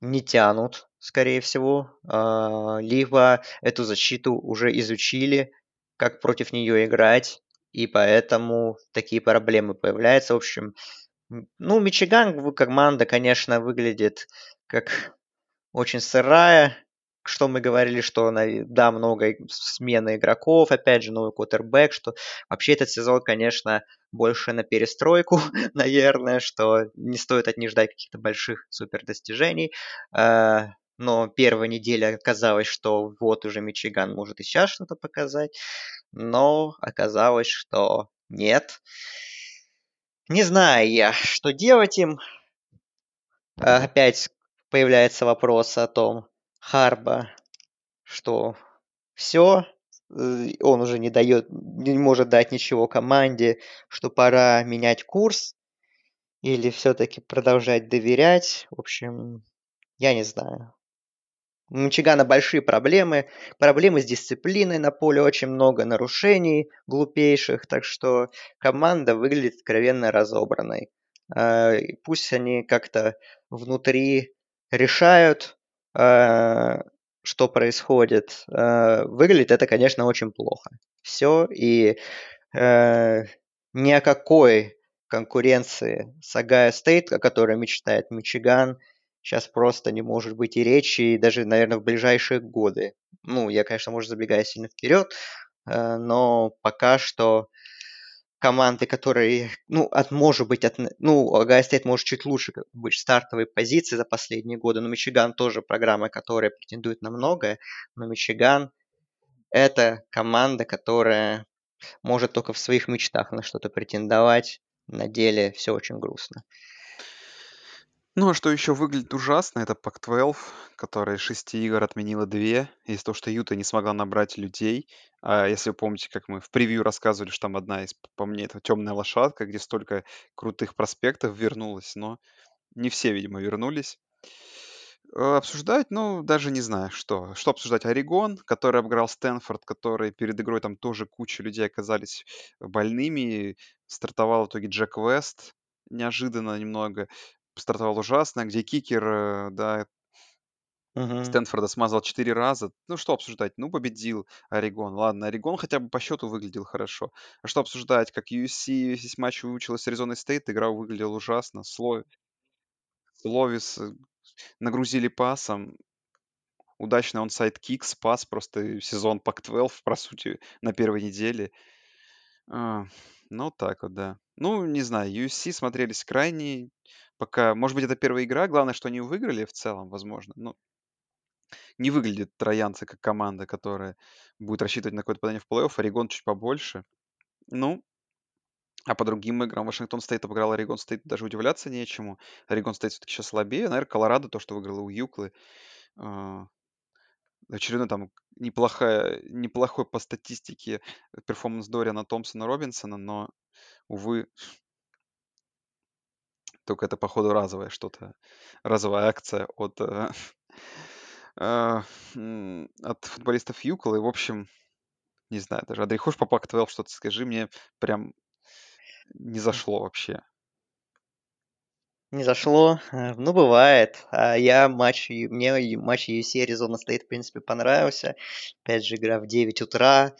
не тянут, скорее всего. Э, либо эту защиту уже изучили, как против нее играть, и поэтому такие проблемы появляются. В общем, ну, Мичиган команда, конечно, выглядит как очень сырая, что мы говорили, что да, много смены игроков, опять же, новый квотербек, что вообще этот сезон, конечно, больше на перестройку, наверное, что не стоит от них ждать каких-то больших супер достижений. А, но первая неделя оказалось, что вот уже Мичиган может и сейчас что-то показать, но оказалось, что нет. Не знаю я, что делать им. А, опять появляется вопрос о том, Харба, что все, э, он уже не дает, не может дать ничего команде, что пора менять курс или все-таки продолжать доверять. В общем, я не знаю. У Мичигана большие проблемы, проблемы с дисциплиной на поле, очень много нарушений глупейших, так что команда выглядит откровенно разобранной. А, пусть они как-то внутри решают, что происходит, э, выглядит это, конечно, очень плохо. Все, и э, ни о какой конкуренции с Огайо Стейт, о которой мечтает Мичиган, сейчас просто не может быть и речи, и даже, наверное, в ближайшие годы. Ну, я, конечно, может, забегаю сильно вперед, но пока что команды, которые, ну, от, может быть, от, ну, Огайо Стейт может чуть лучше быть в стартовой позиции за последние годы, но Мичиган тоже программа, которая претендует на многое, но Мичиган это команда, которая может только в своих мечтах на что-то претендовать. На деле все очень грустно. Ну, а что еще выглядит ужасно, это Pac-12, которая из шести игр отменила две, из-за того, что Юта не смогла набрать людей. А если вы помните, как мы в превью рассказывали, что там одна из, по мне, это темная лошадка, где столько крутых проспектов вернулась, но не все, видимо, вернулись. Э, Обсуждать, ну, даже не знаю, что. Что обсуждать? Орегон, который обыграл Стэнфорд, который перед игрой там тоже куча людей оказались больными. Стартовал в итоге Джек Вест неожиданно немного стартовал ужасно, где кикер, э, да, Мгм. Стэнфорда смазал 4 раза. Ну, что обсуждать? Ну, победил Орегон. Ладно, Орегон хотя бы по счету выглядел хорошо. А что обсуждать? Как USC весь матч выучилась с Аризоной Стейт, игра выглядела ужасно. Слой... Ловис э, нагрузили пасом. Удачный онсайд кик, спас просто сезон Пак-12, по сути, на первой неделе. А, ну, так вот, да. Ну, не знаю, USC смотрелись крайне Пока, может быть, это первая игра, главное, что они выиграли в целом, возможно. Ну, не выглядят троянцы как команда, которая будет рассчитывать на какое-то попадание в плей-офф. Орегон чуть побольше. Ну, а по другим играм Вашингтон Стейт обыграл Орегон Стейт, даже удивляться нечему. Орегон Стейт все-таки сейчас слабее. Наверное, Колорадо, то, что выиграла у Юклы. а, Очередной там неплохая, неплохой по статистике перформанс Дориана Томпсона Робинсона, но, увы, только это, походу, разовое что-то, разовая акция от, э, м, от футболистов Юклы. В общем, не знаю даже. Андрей, хочешь по Пак-12 что-то скажи? Мне прям не зашло вообще. Не зашло. Э, Ну, бывает. А я матч, мне и матч UFC Аризона Стейт, в принципе, понравился. Опять же, игра в 9 утра.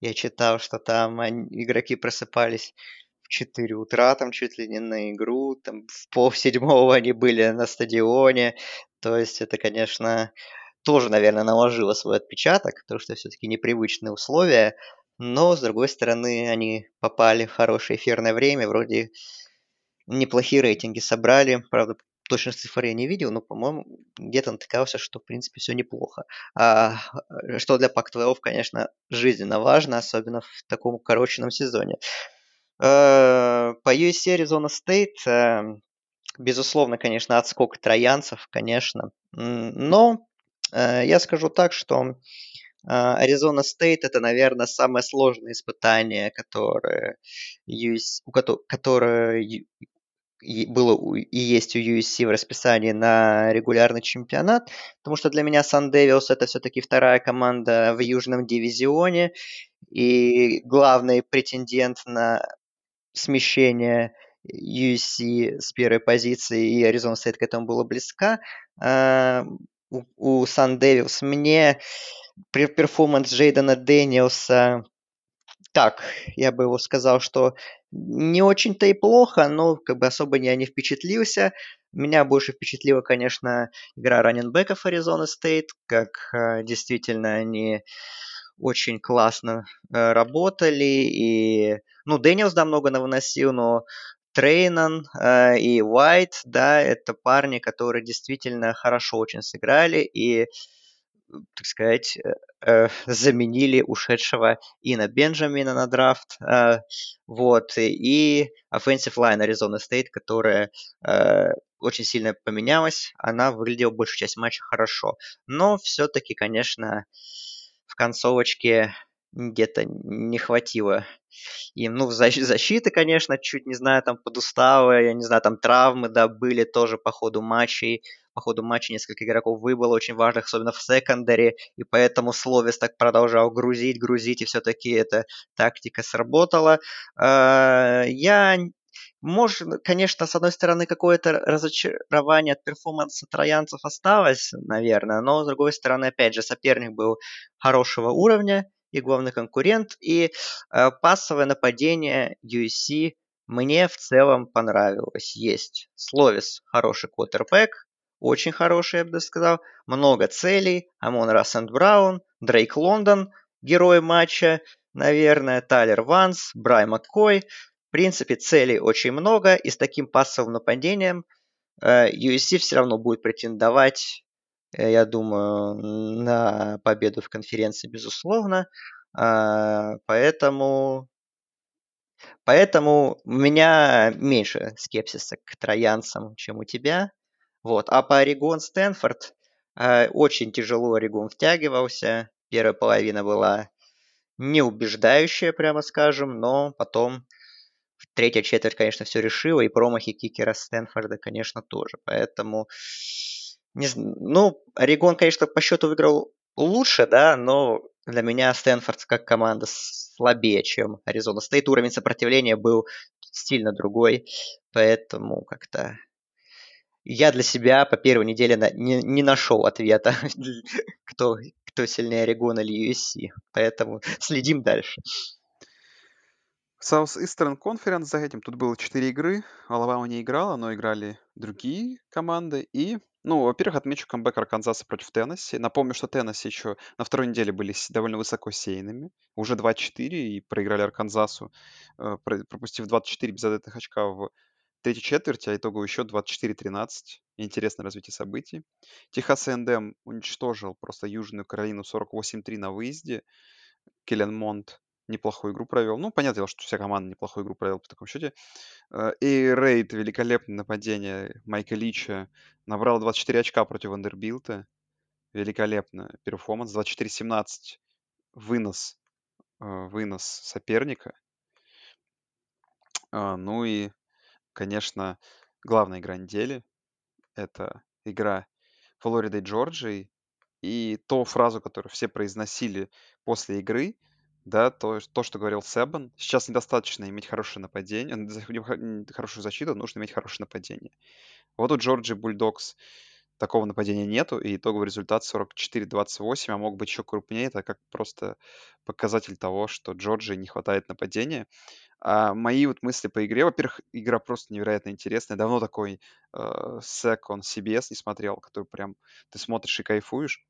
Я читал, что там игроки просыпались 4 утра, там чуть ли не на игру. Там в пол седьмого они были на стадионе. То есть это, конечно, тоже, наверное, наложило свой отпечаток, потому что все-таки непривычные условия. Но, с другой стороны, они попали в хорошее эфирное время. Вроде неплохие рейтинги собрали. Правда, точных цифр я не видел, но, по-моему, где-то натыкался, что, в принципе, все неплохо. А, э, что для Пак-12, конечно, жизненно важно, особенно в таком укороченном сезоне. Э, По USC Arizona State, э, безусловно, конечно, отскок троянцев, конечно. Но э, я скажу так, что Аризона Стейт это, наверное, самое сложное испытание, которое, US, у кото- которое было и есть у USC в расписании на регулярный чемпионат, потому что для меня Сан Девилс это все-таки вторая команда в южном дивизионе и главный претендент на смещение USC с первой позиции, и Аризона Стейт к этому была близка. А, У, у Сан Девилс мне пер- перформанс Джейдена Дэниелса так, я бы его сказал, что не очень-то и плохо, но как бы особо я не впечатлился. Меня больше впечатлила, конечно, игра раннинбеков Arizona State, как э, действительно они очень классно э, работали. И, ну, Дэниелс, да, много навыносил, но Трейнан э, и Уайт, да, это парни, которые действительно хорошо очень сыграли и, так сказать, э, э, заменили ушедшего Ино Бенджамина на драфт. Э, вот, и offensive line Arizona State, которая э, очень сильно поменялась, она выглядела большую часть матча хорошо. Но все-таки, конечно, в концовочке где-то не хватило им. Ну, защ- защиты, конечно, чуть, не знаю, там подустала, я не знаю, там травмы, да, были тоже по ходу матчей. По ходу матча несколько игроков выбыло, очень важных, особенно в секондаре, и поэтому Словес так продолжал грузить, грузить, и все-таки эта тактика сработала. А, Я может, конечно, с одной стороны, какое-то разочарование от перформанса троянцев осталось, наверное, но с другой стороны, опять же, соперник был хорошего уровня и главный конкурент, и э, пассовое нападение USC мне в целом понравилось. Есть Словис хороший квотербек, очень хороший, я бы сказал, много целей, Амон Рассенд Браун, Дрейк Лондон, герой матча, наверное, Тайлер Ванс, Брай Маккой, в принципе, целей очень много, и с таким пассовым нападением э, USC все равно будет претендовать, э, я думаю, на победу в конференции, безусловно. А, Поэтому, поэтому у меня меньше скепсиса к троянцам, чем у тебя. Вот. А по Орегон Стэнфорд э, очень тяжело Орегон втягивался. Первая половина была неубеждающая, прямо скажем, но потом третья четверть, конечно, все решила, и промахи кикера Стэнфорда, конечно, тоже. Поэтому, не, ну, Орегон, конечно, по счету выиграл лучше, да, но для меня Стэнфорд как команда слабее, чем Аризона Стейт. Уровень сопротивления был сильно другой, поэтому как-то я для себя по первой неделе на- не, не нашел ответа, кто, кто сильнее Орегон или USC. Поэтому следим дальше. South Eastern Conference за этим. Тут было 4 игры. Алабама не играла, но играли другие команды. И, ну, во-первых, отмечу камбэк Арканзаса против Теннесси. Напомню, что Теннесси еще на второй неделе были довольно высоко сейными. Уже 2-4 и проиграли Арканзасу, э, про- пропустив 24 безответных очка в третьей четверти, а итогово еще 24-13. интересное развитие событий. Техас A&M уничтожил просто Южную Каролину 48-3 на выезде. Келлен Монт неплохую игру провел. Ну, понятное дело, что вся команда неплохую игру провела в таком счете. Э, и Рейд, великолепное нападение Майка Лича, набрал 24 очка против Вандербилта. Великолепно перформанс. 24-17 вынос, э, вынос соперника. А, ну и, конечно, главная игра недели — это игра Флориды и Джорджии. И ту фразу, которую все произносили после игры, да, то, то что говорил Себан, сейчас недостаточно иметь хорошее нападение, хорошую защиту, нужно иметь хорошее нападение. Вот у Джорджи Бульдокс такого нападения нету, и итоговый результат 44-28, а мог быть еще крупнее. Это как просто показатель того, что Джорджии не хватает нападения. А мои вот мысли по игре, во-первых, игра просто невероятно интересная. Давно такой э, сек он CBS не смотрел, который прям ты смотришь и кайфуешь.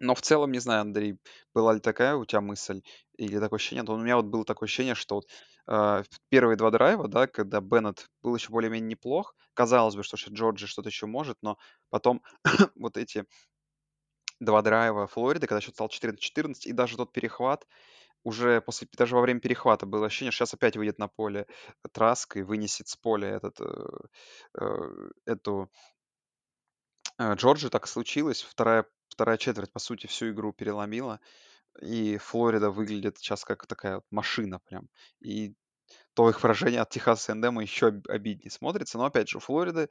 Но в целом, не знаю, Андрей, была ли такая у тебя мысль или такое ощущение? Но у меня вот было такое ощущение, что вот, э, первые два драйва, да, когда Беннет был еще более-менее неплох, казалось бы, что Джорджи что-то еще может, но потом вот эти два драйва Флориды, когда счет стал 14-14, и даже тот перехват, уже после, даже во время перехвата было ощущение, что сейчас опять выйдет на поле Траск и вынесет с поля этот, э, э, эту э, Джорджи так случилось. Вторая вторая четверть, по сути, всю игру переломила. И Флорида выглядит сейчас как такая вот машина прям. И то их поражение от Техаса Эндема еще обиднее смотрится. Но опять же, у Флориды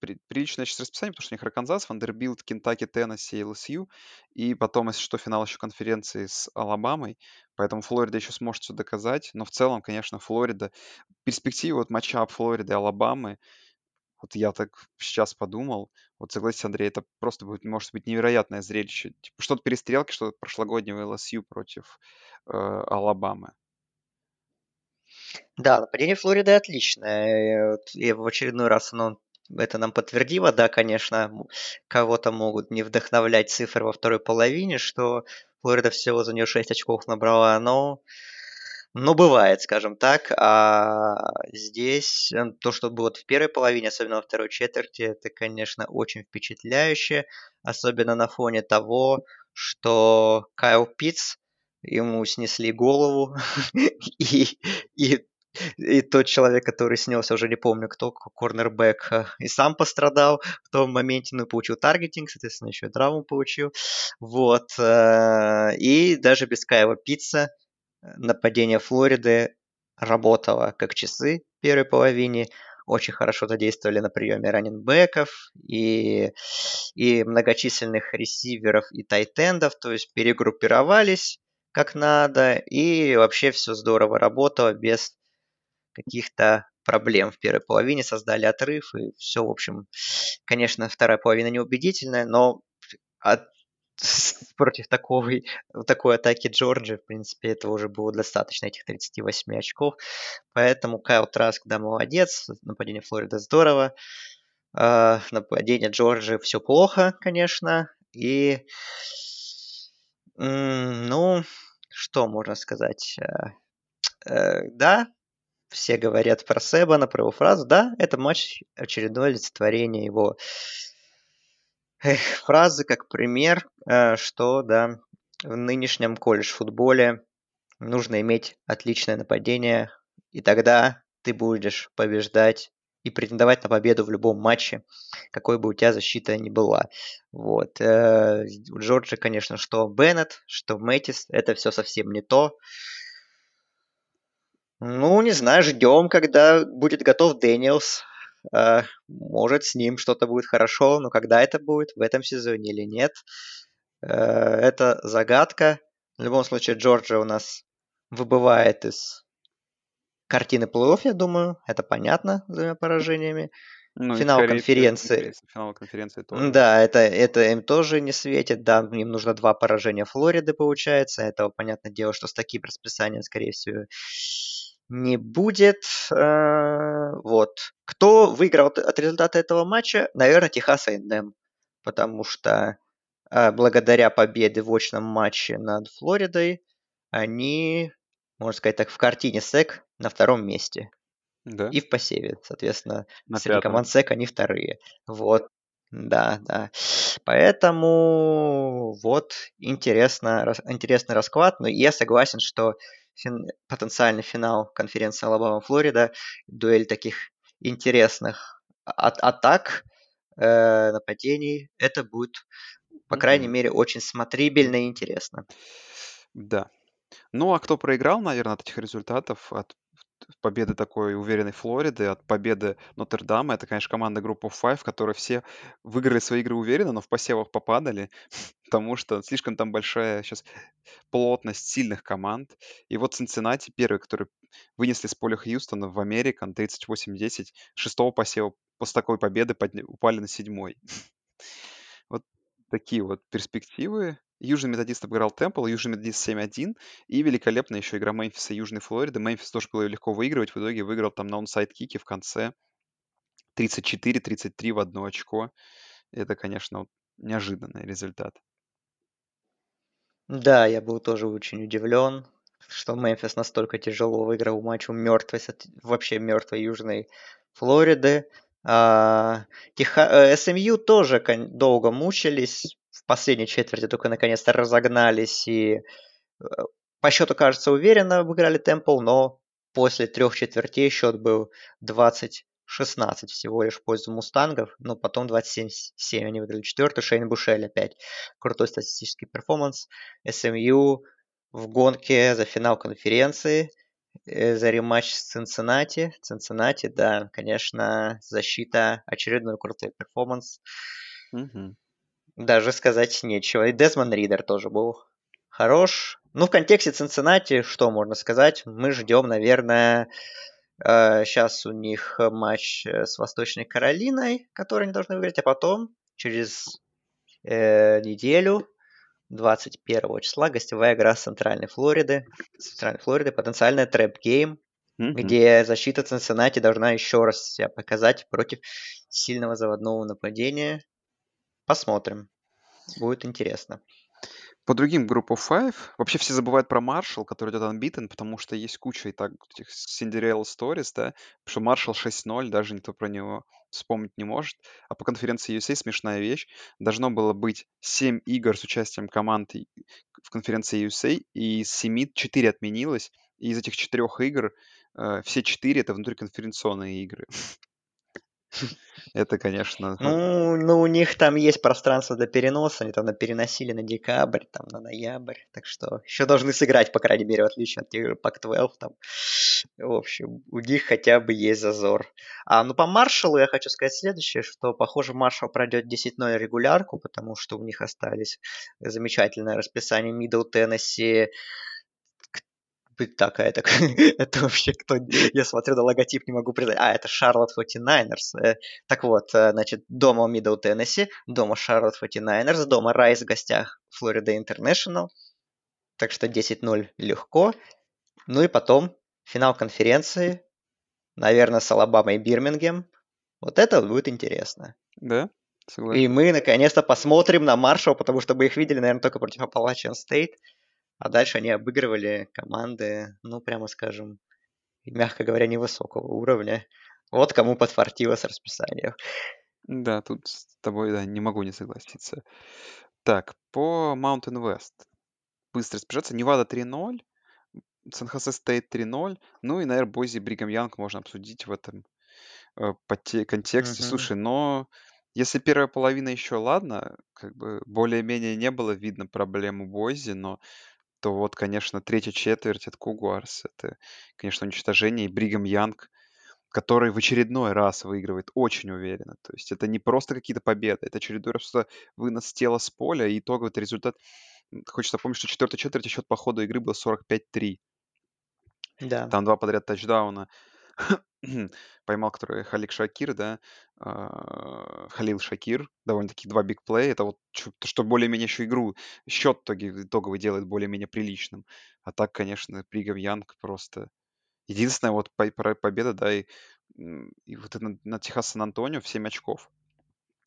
при, приличное сейчас расписание, потому что у них Арканзас, Вандербилт, Кентаки, Теннесси и ЛСЮ. И потом, если что, финал еще конференции с Алабамой. Поэтому Флорида еще сможет все доказать. Но в целом, конечно, Флорида... Перспектива вот матча Флориды и Алабамы вот я так сейчас подумал, вот согласись, Андрей, это просто будет, может быть невероятное зрелище. Типа что-то перестрелки, что-то прошлогоднего ЛСЮ против э, Алабамы. Да, нападение Флориды отличное. И в очередной раз оно это нам подтвердило. Да, конечно, кого-то могут не вдохновлять цифры во второй половине, что Флорида всего за нее 6 очков набрала, но ну, бывает, скажем так. А здесь э, то, что было в первой половине, особенно во второй четверти, это, конечно, очень впечатляюще. Особенно на фоне того, что Кайл Питц, ему снесли голову, и, и, и тот человек, который снесся, уже не помню кто, корнербэк, э, и сам пострадал в том моменте, ну, получил таргетинг, соответственно, еще и травму получил. Вот. Э, и даже без Кайла Питца нападение Флориды работало как часы в первой половине. Очень хорошо задействовали на приеме раненбеков и, и многочисленных ресиверов и тайтендов, то есть перегруппировались как надо, и вообще все здорово работало без каких-то проблем в первой половине, создали отрыв, и все, в общем, конечно, вторая половина неубедительная, но от против такой, такой атаки Джорджи, в принципе, этого уже было достаточно, этих 38 очков. Поэтому Кайл Траск, да, молодец. Нападение Флориды здорово. Uh, нападение Джорджи все плохо, конечно. И, ну, что можно сказать? Uh, uh, да, все говорят про Себана, про его фразу. Да, это матч очередное олицетворение его фразы как пример, э, что да, в нынешнем колледж-футболе нужно иметь отличное нападение, и тогда ты будешь побеждать и претендовать на победу в любом матче, какой бы у тебя защита ни была. Вот. Э, у Джорджа, конечно, что Беннет, что Мэтис, это все совсем не то. Ну, не знаю, ждем, когда будет готов Дэниелс. Э, может, с ним что-то будет хорошо, но когда это будет, в этом сезоне или нет, э, это загадка. В любом случае, Джорджия у нас выбывает из картины плей-офф, я думаю. Это понятно с двумя поражениями. Ну, финал конференции. Финал конференции тоже. Да, это, это им тоже не светит. Да, им нужно два поражения Флориды, получается. Это понятное дело, что с таким расписанием, скорее всего, не будет. Э, вот. Кто выиграл от результата этого матча? Наверное, Техас A&M. Потому что э, благодаря победе в очном матче над Флоридой, они, можно сказать так, в картине СЭК на втором месте. Да? и в посеве. Соответственно, На среди пятом. команд SEC они вторые. Вот. Да, да. Поэтому вот интересно, интересный расклад. Но я согласен, что фин- потенциальный финал конференции Алабама-Флорида, дуэль таких интересных от- атак, э, нападений, это будет, по крайней Мгм. мере, очень смотрибельно и интересно. Да. Ну, а кто проиграл, наверное, от этих результатов, от победы такой уверенной Флориды, от победы Нотр-Дама, это, конечно, команда группы Five, которые все выиграли свои игры уверенно, но в посевах попадали, потому что слишком там большая сейчас плотность сильных команд. И вот Цинциннати первый, который вынесли с поля Хьюстона в Американ 38-10, шестого посева после такой победы подня- упали на седьмой. Такие вот перспективы. Южный методист обыграл Темпл, Южный методист 7-1. И великолепная еще игра Мемфиса и Южной Флориды. Мемфис тоже было легко выигрывать. В итоге выиграл там на онсайд-кике в конце. 34-33 в одно очко. Это, конечно, неожиданный результат. Да, я был тоже очень удивлен, что Мемфис настолько тяжело выиграл матч у мертвой, вообще мертвой Южной Флориды. А, э, СМЮ тоже долго мучились. В последней четверти только наконец-то разогнались и э, по счету, кажется, уверенно выиграли Темпл, но после трех четвертей счет был 20 16 всего лишь в пользу мустангов, но потом 27-7 они выиграли четвертый, Шейн Бушель опять крутой статистический performance, СМЮ в гонке за финал конференции, за рематч с Цинциннати. Цинциннати, да, конечно, защита, очередной крутой performance. Угу. Даже сказать нечего. И Дезмонд Риддер тоже был хорош. Ну, в контексте Цинциннати, что можно сказать? Мы ждем, наверное, Сейчас у них матч э, с Восточной Каролиной, который они должны выиграть, а потом через э, неделю, 21 числа, гостевая игра с Центральной Флориды. Центральной Флориды потенциальная trap game, mm-hmm. где защита Цинциннати должна еще раз себя показать против сильного заводного нападения. Посмотрим. Будет интересно. По другим группам Five вообще все забывают про Маршал, который идет unbeaten, потому что есть куча и так этих Cinderella Stories, да, что Маршал 6-0, даже никто про него вспомнить не может. А по конференции USA смешная вещь. Должно было быть 7 игр с участием команд в конференции USA, и из 7 4 отменилось, и из этих четырех игр э, все четыре это внутриконференционные игры. Это, конечно... Ну, ну, у них там есть пространство для переноса, они там переносили на декабрь, там на ноябрь, так что еще должны сыграть, по крайней мере, в отличие от тех же Pac-12 там. В общем, у них хотя бы есть зазор. А, ну, по Маршалу я хочу сказать следующее, что, похоже, Маршал пройдет 10-0 регулярку, потому что у них остались замечательное расписание Middle Tennessee, такая, так, это вообще кто? Я смотрю на логотип, не могу признать. А, это Charlotte 49ers. Так вот, значит, дома Middle Tennessee, дома Charlotte 49ers, дома Райс в гостях Florida International. Так что 10-0 легко. Ну и потом финал конференции, наверное, с Алабамой и Бирмингем. Вот это будет интересно. Да, согласен. И мы наконец-то посмотрим на Маршал, потому что мы их видели, наверное, только против Appalachian State. А дальше они обыгрывали команды, ну, прямо скажем, мягко говоря, невысокого уровня. Вот кому подфартило с расписанием. Да, тут с тобой да, не могу не согласиться. Так, по Mountain West. Быстро спешаться. Невада 3-0, Сан-Хосе Стейт 3-0. Ну и, наверное, Бойзи Бригам Янг можно обсудить в этом э, те- контексте. Мгм. Слушай, но если первая половина еще ладно, как бы более-менее не было видно проблем у Бойзи, но то вот, конечно, третья четверть от Cougars. Это, конечно, уничтожение. И Бригам Янг, который в очередной раз выигрывает очень уверенно. То есть это не просто какие-то победы, это очередной раз просто вынос тела с поля, и итоговый результат... Хочется напомнить, что четвертая четверть счет по ходу игры был 45-3. Да. Там два подряд тачдауна поймал, который Халик Шакир, да, а, Халил Шакир, довольно-таки два бигплея. Это вот чё- то, что более-менее еще игру, счет итоги- итоговый делает более-менее приличным. А так, конечно, Бригам Янг просто единственная вот по- по- победа, да, и, и вот на, на Техас Сан-Антонио в 7 очков.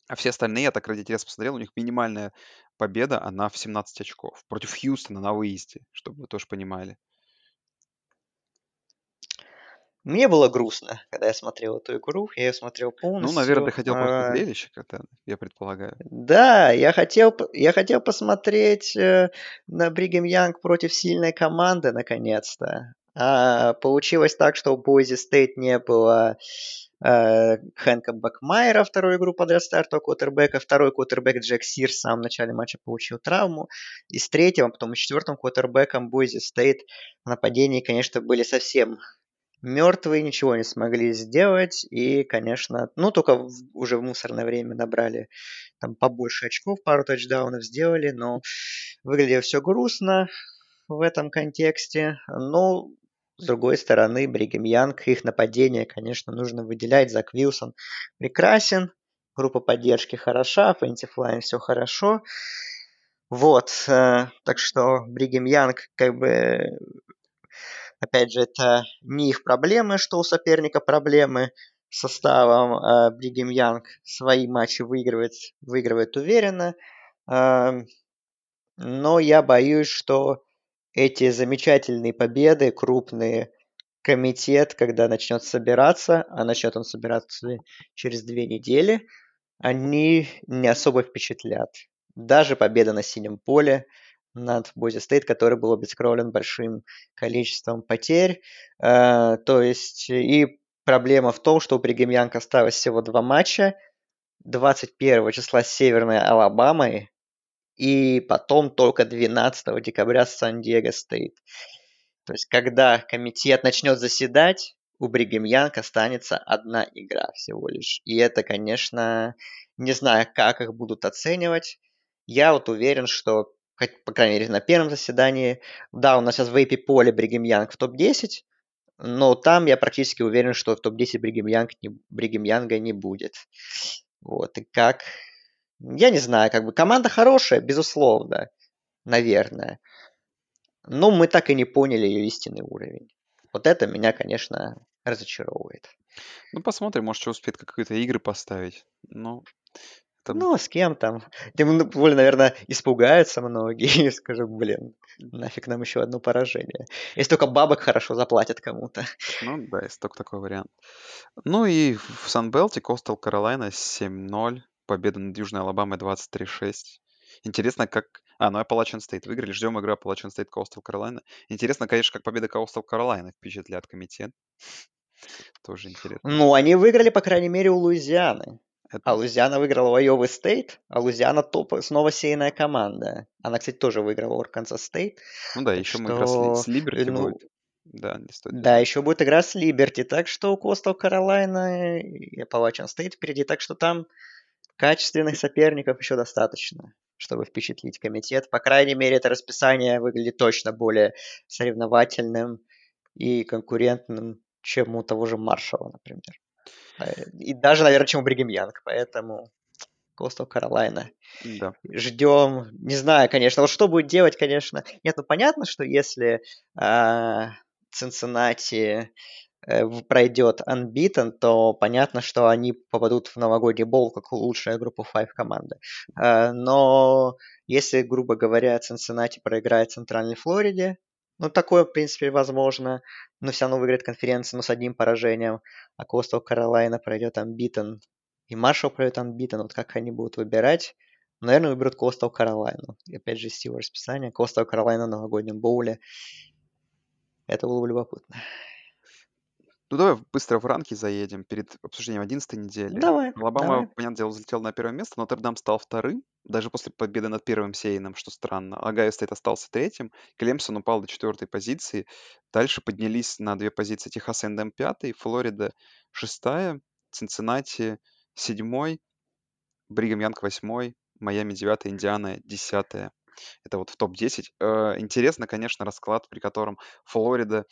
А все остальные, я так ради интереса посмотрел, у них минимальная победа, она в 17 очков. Против Хьюстона на выезде, чтобы вы тоже понимали. Мне было грустно, когда я смотрел эту игру. Я ее смотрел Ну, наверное, ты полностью. хотел А, зрелище как-то, я предполагаю. Да, я хотел, я хотел посмотреть э, на Бригем Янг против сильной команды, наконец-то. А получилось так, что у Бойзи Стейт не было э, Хэнка Бакмайера вторую игру подряд стартового квотербека. Второй квотербек Джек Сир в самом начале матча получил травму. И с третьим, а потом и четвертым квотербеком Бойзи Стейт в нападении, конечно, были совсем мертвые, ничего не смогли сделать. И, конечно, ну, только в- уже в мусорное время набрали там побольше очков, пару тачдаунов сделали, но выглядело все грустно в этом контексте. Но, с другой стороны, Бригем Янг, их нападение, конечно, нужно выделять. Зак Вилсон прекрасен, группа поддержки хороша, offensive line все хорошо. Вот, э, так что Бригем Янг, как бы, опять же, это не их проблемы, что у соперника проблемы с составом. А Бригем Янг свои матчи выигрывает, выигрывает уверенно. Ам, но я боюсь, что эти замечательные победы, крупные, комитет, когда начнет собираться, а начнет он собираться через две недели, они не особо впечатлят. Даже победа на синем поле над Бойзи Стейт, который был обескровлен большим количеством потерь. Э, то есть и проблема в том, что у Бригем Янг осталось всего два матча. 21 числа с Северной Алабамой и потом только 12 декабря с Сан-Диего Стейт. То есть, когда комитет начнет заседать, у Бригем Янг останется одна игра всего лишь. И это, конечно, не знаю, как их будут оценивать. Я вот уверен, что, хоть, по крайней мере, на первом заседании, да, у нас сейчас в AP poll'е Бригем Янг в топ-10, но там я практически уверен, что в топ-10 Бригем, Янг не, Бригем Янга не будет. Вот, и как... Я не знаю, как бы команда хорошая, безусловно, наверное. Но мы так и не поняли ее истинный уровень. Вот это меня, конечно, разочаровывает. Ну, посмотрим, может, что успеет какие-то игры поставить. Ну, это... Ну, с кем там? Тем более, наверное, испугаются многие и скажут, блин, нафиг нам еще одно поражение. Если только бабок хорошо заплатят кому-то. Ну, да, есть только такой вариант. Ну и в Sun Belt'е Coastal Carolina 7-0. Победа над Южной Алабамой 23-6. Интересно, как... А, ну Appalachian State выиграли. Ждем игру Appalachian State Coastal Carolina. Интересно, конечно, как победа Coastal Carolina впечатлят комитет. Тоже интересно. Ну, они выиграли, по крайней мере, у Луизианы. Это... А Луизиана выиграла у Айовы Стейт, а Луизиана топ снова сеяная команда. Она, кстати, тоже выиграла Арканзас Стейт. Ну да, так еще мы что, как раз с Либерти ну, будет. Да, не стоит. Да, еще будет игра с Либерти, так что у Coastal Carolina и Appalachian State впереди, так что там качественных соперников еще достаточно, чтобы впечатлить комитет. По крайней мере, это расписание выглядит точно более соревновательным и конкурентным, чем у того же Маршала, например. И даже, наверное, чем у Бригем Янг, поэтому Coastal Carolina. Да. Ждем. Не знаю, конечно. Вот что будет делать, конечно. Нет, ну понятно, что если э, Цинциннати э, пройдет unbeaten, то понятно, что они попадут в новогодний бол как лучшая группа 5 команда. Но если, грубо говоря, Цинциннати проиграет Центральной Флориде, ну, такое, в принципе, возможно, но все равно выиграет конференцию, но с одним поражением, а Костел Каролайна пройдет unbeaten и Маршал пройдет unbeaten, вот как они будут выбирать. Наверное, выберут Coastal Каролайну. И опять же, из силы расписания. Coastal Carolina на новогоднем боуле. Это было бы любопытно. Ну, давай быстро в ранкинг заедем перед обсуждением 11 недели. Давай, Алабама, давай. понятное дело, взлетел на первое место, Нотр-Дам стал вторым, даже после победы над первым сеяным, что странно. Огайо Стейт остался третьим, Клемсон упал до четвертой позиции. Дальше поднялись на две позиции Техас Эндем пятый, Флорида шестая, Цинциннати седьмой, Бригам Янг восьмой, Майами девятая, Индиана десятая. Это вот в топ-10. Э, Интересно, конечно, расклад, при котором Флорида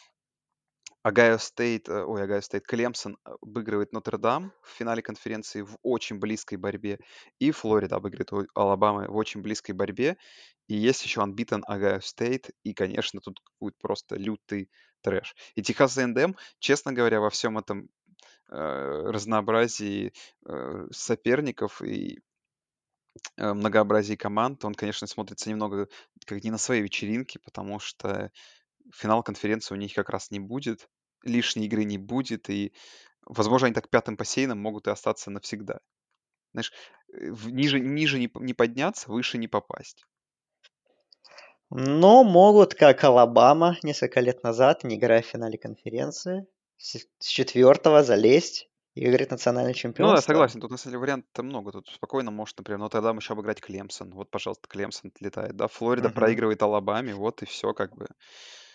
Агайо Стейт, э, ой, Огайо Стейт, Клемсон э, обыгрывает Нотр-Дам в финале конференции в очень близкой борьбе, и Флорида обыгрывает у Алабамы в очень близкой борьбе, и есть еще unbeaten Огайо Стейт, и, конечно, тут будет просто лютый трэш. И Техас A&M, честно говоря, во всем этом э, разнообразии э, соперников и э, многообразии команд, он, конечно, смотрится немного как не на своей вечеринке, потому что финал конференции у них как раз не будет. лишней игры не будет, и, возможно, они так пятым посеянным могут и остаться навсегда. Знаешь, э, ниже ниже не не подняться, выше не попасть. Но могут, как Алабама несколько лет назад, не играя в финале конференции, с четвертого залезть и выиграть национальное Ну да, согласен, тут на самом деле вариантов-то много. Тут спокойно может, например, Нотр-Дам еще обыграть Клемсон. Вот, пожалуйста, Клемсон отлетает, да. Флорида Мгм. проигрывает Алабаме, вот и все как бы.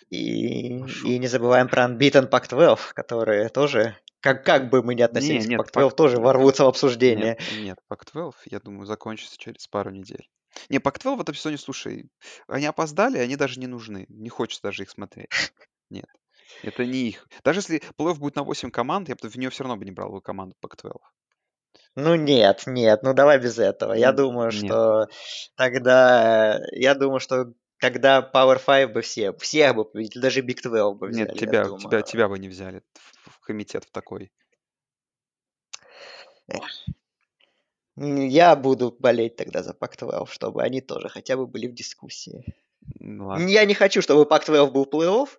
И, и не забываем про Unbeaten Pac-12, которые тоже, как, как бы мы ни относились нет, к Pac-12, тоже ворвутся в обсуждение. Нет, нет, Pac-12, я думаю, закончится через пару недель. Не, Pac-12 в этом сезоне, слушай, они опоздали, они даже не нужны. Не хочется даже их смотреть. Нет, это не их. Даже если плей-офф будет на 8 команд, я бы в нее все равно бы не брал бы команду Pac-12. Ну нет, нет, ну давай без этого. Я думаю, нет. что тогда, я думаю, что когда Power 5 бы все, всех бы победили, даже Big 12 бы взяли, Нет, тебя, тебя, тебя бы не взяли в, в комитет в такой. Я буду болеть тогда за Pac-12, чтобы они тоже хотя бы были в дискуссии. Ну ладно. Я не хочу, чтобы Pac-12 был плей-офф,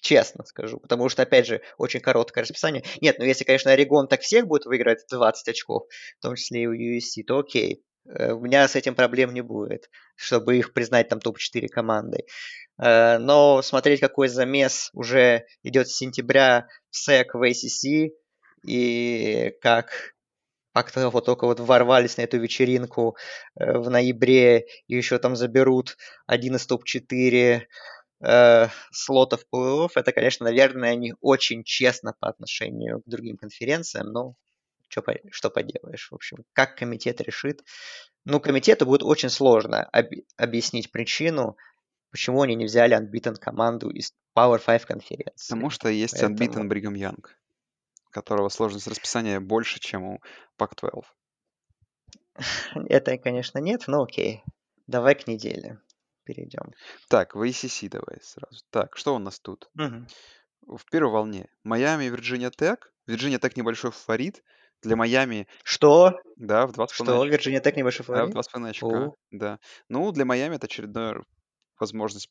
честно скажу, потому что, опять же, очень короткое расписание. Нет, ну если, конечно, Орегон так всех будет выиграть 20 очков, в том числе и у USC, то окей. Э, У меня с этим проблем не будет, чтобы их признать там топ-4 командой. Э, Но смотреть, какой замес уже идет с сентября в SEC, в ACC, и как Pac-12 вот только вот ворвались на эту вечеринку э, в ноябре и еще там заберут один из топ-4 э, слотов плей-офф, это, конечно, наверное, не очень честно по отношению к другим конференциям, но что, что поделаешь, в общем, как комитет решит. Ну, комитету будет очень сложно об- объяснить причину, почему они не взяли unbeaten команду из Power 5 конференции. Потому что есть Поэтому- Unbeaten Бригам Янг, которого сложность расписания больше, чем у Pac-12. Это, конечно, нет, но окей. Давай к неделе перейдем. Так, в ACC давай сразу. Так, что у нас тут? Мгм. В первой волне Майами, Вирджиния Тек. Вирджиния Тек небольшой фаворит. Для Майами, Что? да, в 2,5 Что? Вирджиния Тек небольшой Да, в фаворит? 2,5 очка, О. да. Ну, для Майами это очередная возможность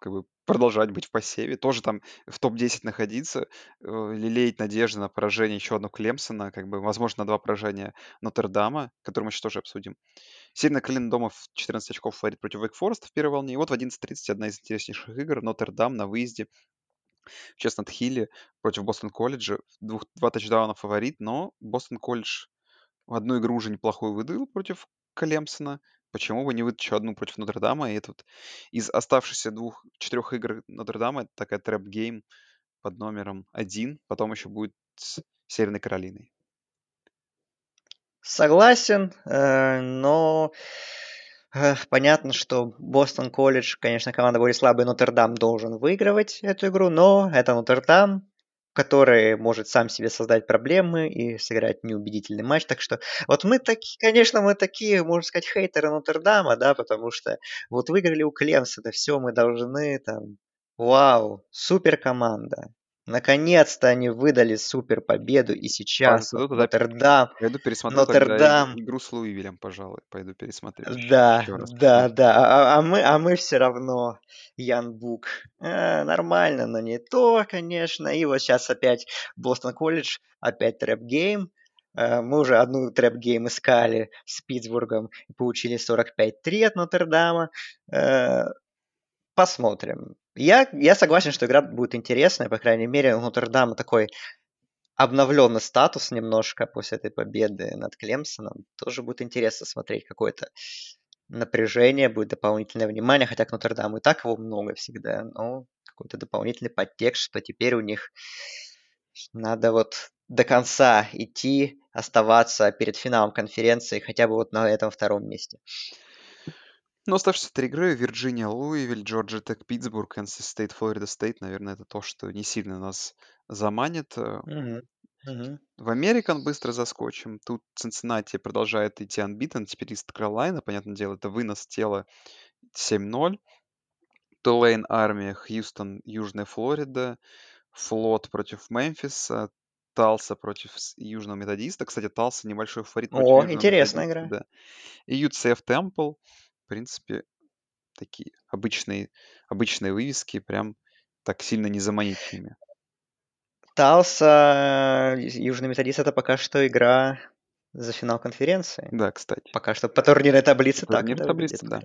как бы продолжать быть в посеве, тоже там в топ-10 находиться, э, лелеять надежды на поражение еще одного Клемсона, как бы, возможно, на два поражения Нотр-Дама, который мы сейчас тоже обсудим. Северная Каролина дома в 14 очков фаворит против Вейк Фореста в первой волне. И вот в 11.30 одна из интереснейших игр. Нотр-Дам на выезде в Честнат-Хилле против Бостон Колледжа. Двух, два тачдауна фаворит, но Бостон Колледж в одну игру уже неплохую выдавил против Клемсона. Почему бы не выдать еще одну против Нотр-Дама? И это вот из оставшихся двух, четырех игр Нотр-Дама, это такая trap game под номером один. Потом еще будет с Северной Каролиной. Согласен, э, но понятно, что Бостон Колледж, конечно, команда более слабая, Нотр-Дам должен выигрывать эту игру, но это Нотр-Дам, который может сам себе создать проблемы и сыграть неубедительный матч. Так что вот мы такие, конечно, мы такие, можно сказать, хейтеры Нотр-Дама, да, потому что вот выиграли у Клемсона, все, мы должны там, вау, супер команда. Наконец-то они выдали супер победу, и сейчас туда Нотр-Дам Пойду пересмотрю Нотр-Дам. игру с Луивилем, пожалуй. Пойду пересмотрю. Да, раз да, посмотрю. да. А, а мы, а мы все равно Ян Бук. Э, нормально, но не то, конечно. И вот сейчас опять Бостон Колледж, опять trap game. Э, мы уже одну trap game искали с Питтсбургом и получили 45-3 от Нотр-Дама. Э, посмотрим. Я, я согласен, что игра будет интересная, по крайней мере, у Нотр-Дама такой обновленный статус немножко после этой победы над Клемсоном. Тоже будет интересно смотреть какое-то напряжение, будет дополнительное внимание, хотя к Нотр-Даму и так его много всегда, но какой-то дополнительный подтекст, что теперь у них надо вот до конца идти, оставаться перед финалом конференции, хотя бы вот на этом втором месте. Ну, оставшиеся три игры. Вирджиния, Луивиль, Джорджия Тек, Питтсбург, Канзас Стейт, Флорида Стейт. Наверное, это то, что не сильно нас заманит. Мгм. Мгм. В Американ быстро заскочим. Тут Цинциннати продолжает идти unbeaten. Теперь Ист Каролайна, понятное дело, это вынос тела 7-0. Тулейн Армия, Хьюстон, Южная Флорида. Флот против Мемфиса. Талса против Южного Методиста. Кстати, Талса небольшой фаворит О, интересная игра. Да. И UCF Темпл. В принципе, такие обычные, обычные вывески. Прям так сильно не заманить ими. остался Южный Методист, это пока что игра за финал конференции. Да, кстати. Пока что по турнирной таблице по так турнирной таблице, да.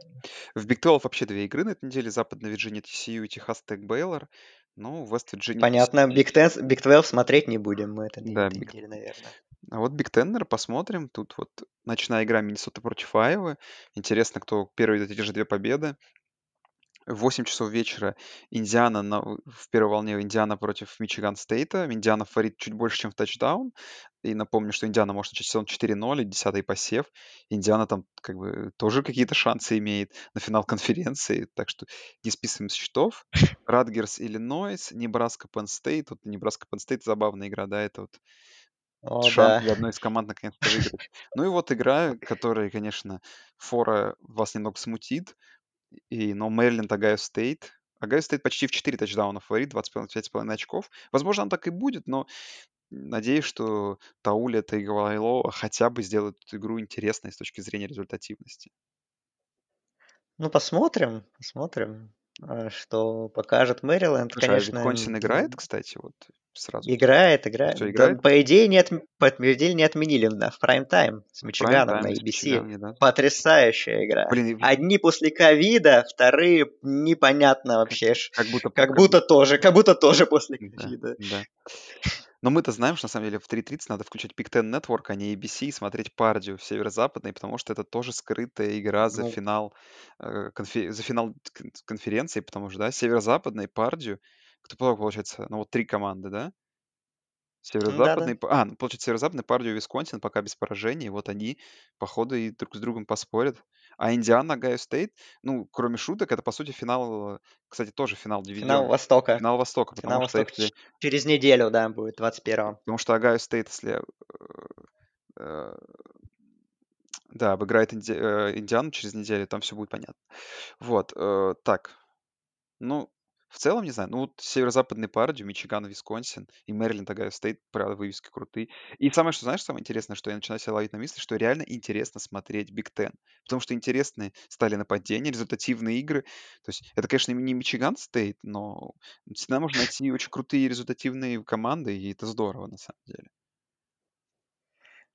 В Big 12 вообще две игры на этой неделе. Западная Вирджиния TCU и Техас Тек Бейлор. Ну, Вест Вирджиния... Понятно, Big 12 смотреть не будем мы это да, Big... неделе, наверное. А вот Big Ten посмотрим. Тут вот ночная игра Миннесота против Айвы. Интересно, кто первый эти же две победы. В 8 часов вечера Индиана на, в первой волне Индиана против Мичиган Стейта. Индиана фаворит чуть больше, чем в тачдаун. И напомню, что Индиана может начать сезон 4-0 и 10 посев. Индиана там как бы тоже какие-то шансы имеет на финал конференции, так что не списываем с счетов. Ратгерс, Иллинойс, Небраска, Пенн Стейт. Вот Небраска, Пенн Стейт забавная игра, да, это вот О, шанс да. для одной из команд наконец-то выиграть. Ну и вот игра, которая, конечно, фора вас немного смутит. И, но Мэриленд, Огайо Стейт. Огайо Стейт почти в 4 тачдауна фаворит, 25,5 очков. Возможно, он так и будет, но надеюсь, что Тауля Тайгавайлова хотя бы сделают эту игру интересной с точки зрения результативности. Ну, посмотрим, посмотрим, что покажет Мэриленд, Слушай, а конечно. Висконсин играет, кстати, вот сразу? Играет, играет. Да, играет? по идее, не, отм- по идее, не отменили да, в прайм-тайм с Мичиганом на ABC. Да. Потрясающая игра. Блин, Одни после ковида, вторые непонятно вообще. ж. как будто... Как будто тоже, как будто тоже после Да, ковида. да. Но мы-то знаем, что на самом деле в 3.30 надо включать Big Ten Network, а не ABC, и смотреть Пердью северо-западной, потому что это тоже скрытая игра за Ну. финал, э, конфе- за финал кон- конференции, потому что, да, северо-западной, Пердью, кто получается, ну вот три команды, да? Северо-западный, Да-да. А, ну, получается, северо-западный Пердью и Висконсин пока без поражений, вот они, походу, и друг с другом поспорят. А Индиана, Огайо Стейт, ну, кроме шуток, это, по сути, финал, кстати, тоже финал Финал дивизиона. Востока. Финал Востока, Финал что Востока если... через неделю, да, будет 21-го. Потому что Огайо Стейт, если... э, э, Да, обыграет Инди- э, Индиану через неделю, там все будет понятно. Вот, так. Ну, в целом, не знаю, ну вот северо-западный Пердью, Мичиган, Висконсин и Мэриленд, Огайо Стейт, правда, вывески крутые. И самое, что, знаешь, самое интересное, что я начинаю себя ловить на мысли, что реально интересно смотреть Big Ten. Потому что интересные стали нападения, результативные игры. То есть это, конечно, не Мичиган Стейт, но всегда можно найти очень крутые результативные команды, и это здорово, на самом деле.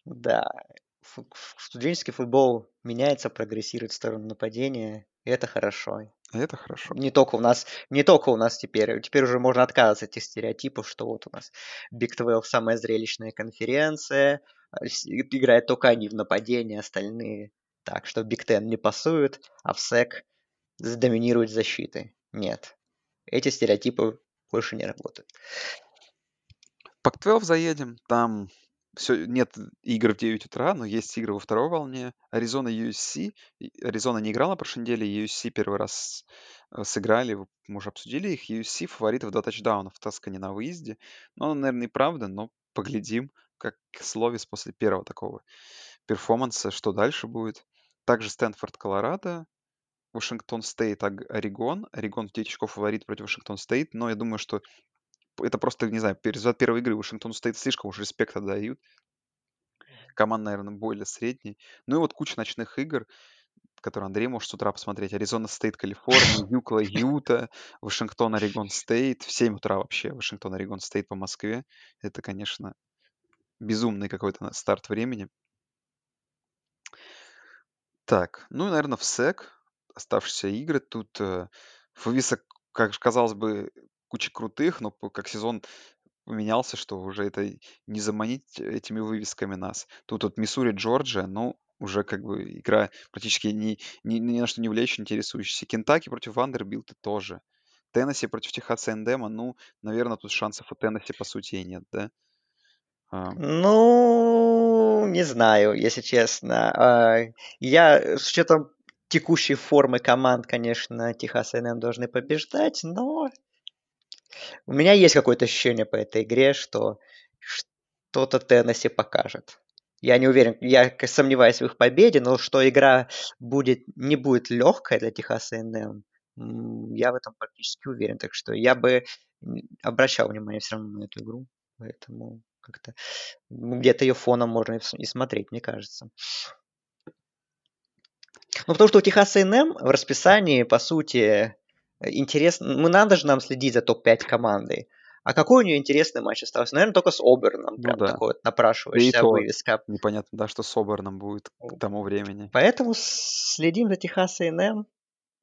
Да. Студенческий футбол меняется, прогрессирует в сторону нападения, и это хорошо. И это хорошо. Не только у нас, не только у нас теперь. Теперь уже можно отказываться от этих стереотипов, что вот у нас Big 12 самая зрелищная конференция, а играют только они в нападении, остальные так, что Big Ten не пасуют, а в сек доминирует защиты. Нет. Эти стереотипы больше не работают. Пак-12 заедем, там все, нет игр в 9 утра, но есть игры во второй волне. Аризона USC. Аризона не играла на прошлой неделе, USC первый раз э, сыграли, мы уже обсудили их. USC фаворит в два тачдауна в Таскане на выезде. Ну, наверное, и правда, но поглядим, как Словис после первого такого перформанса, что дальше будет. Также Стэнфорд, Колорадо, Вашингтон Стейт, Орегон. Орегон в 9 очков фаворит против Вашингтон Стейт, но я думаю, что это просто, не знаю, результат первой игры Вашингтон Стейт слишком уж респекта дают. Команда, наверное, более средней. Ну и вот куча ночных игр, которые Андрей может с утра посмотреть. Аризона Стейт, Калифорния, UCLA, Юта, Вашингтон, Орегон Стейт. В 7 утра вообще Вашингтон, Орегон Стейт по Москве. Это, конечно, безумный какой-то старт времени. Так, ну и, наверное, в SEC оставшиеся игры. Тут э, вывесок, как же казалось бы, куча крутых, но как сезон поменялся, что уже это и не заманить этими вывесками нас. Тут вот Миссури, Джорджия, ну, уже как бы игра практически ни, ни, ни на что не влияющая, интересующаяся. Кентаки против Вандербилта тоже. Теннесси против Техаса Эндема, ну, наверное, тут шансов у Теннесси по сути и нет, да? А, Ну, не знаю, если честно. А, Я с учетом текущей формы команд, конечно, Техас A&M должны побеждать, но у меня есть какое-то ощущение по этой игре, что что-то Теннесси покажет. Я не уверен, я сомневаюсь в их победе, но что игра будет, не будет легкой для Техаса A&M, м, я в этом практически уверен. Так что я бы обращал внимание все равно на эту игру. Поэтому как-то м, где-то ее фоном можно и смотреть, мне кажется. Ну, потому что у Техаса A&M в расписании, по сути, интересно, ну, надо же нам следить за топ-5 командой. А какой у нее интересный матч остался? Наверное, только с Оберном. Ну Прям да. такой вот Да и напрашивающаяся то вывеска. непонятно, да, что с Оберном будет к тому времени. Поэтому следим за Техас A&M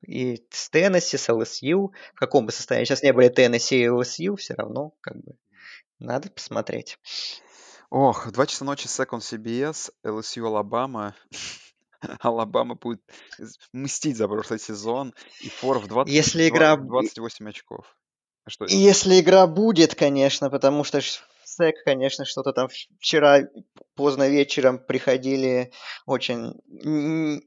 и с Теннесси, с ЛСЮ. В каком бы состоянии сейчас не были Теннесси и ЛСЮ, все равно как бы надо посмотреть. Ох, в 2 часа ночи Second CBS, LSU Алабама. Алабама будет мстить за прошлый сезон. И фор в 20, Если игра... в 28 очков. А что? Если игра будет, конечно, потому что СЭК, конечно, что-то там вчера поздно вечером приходили очень,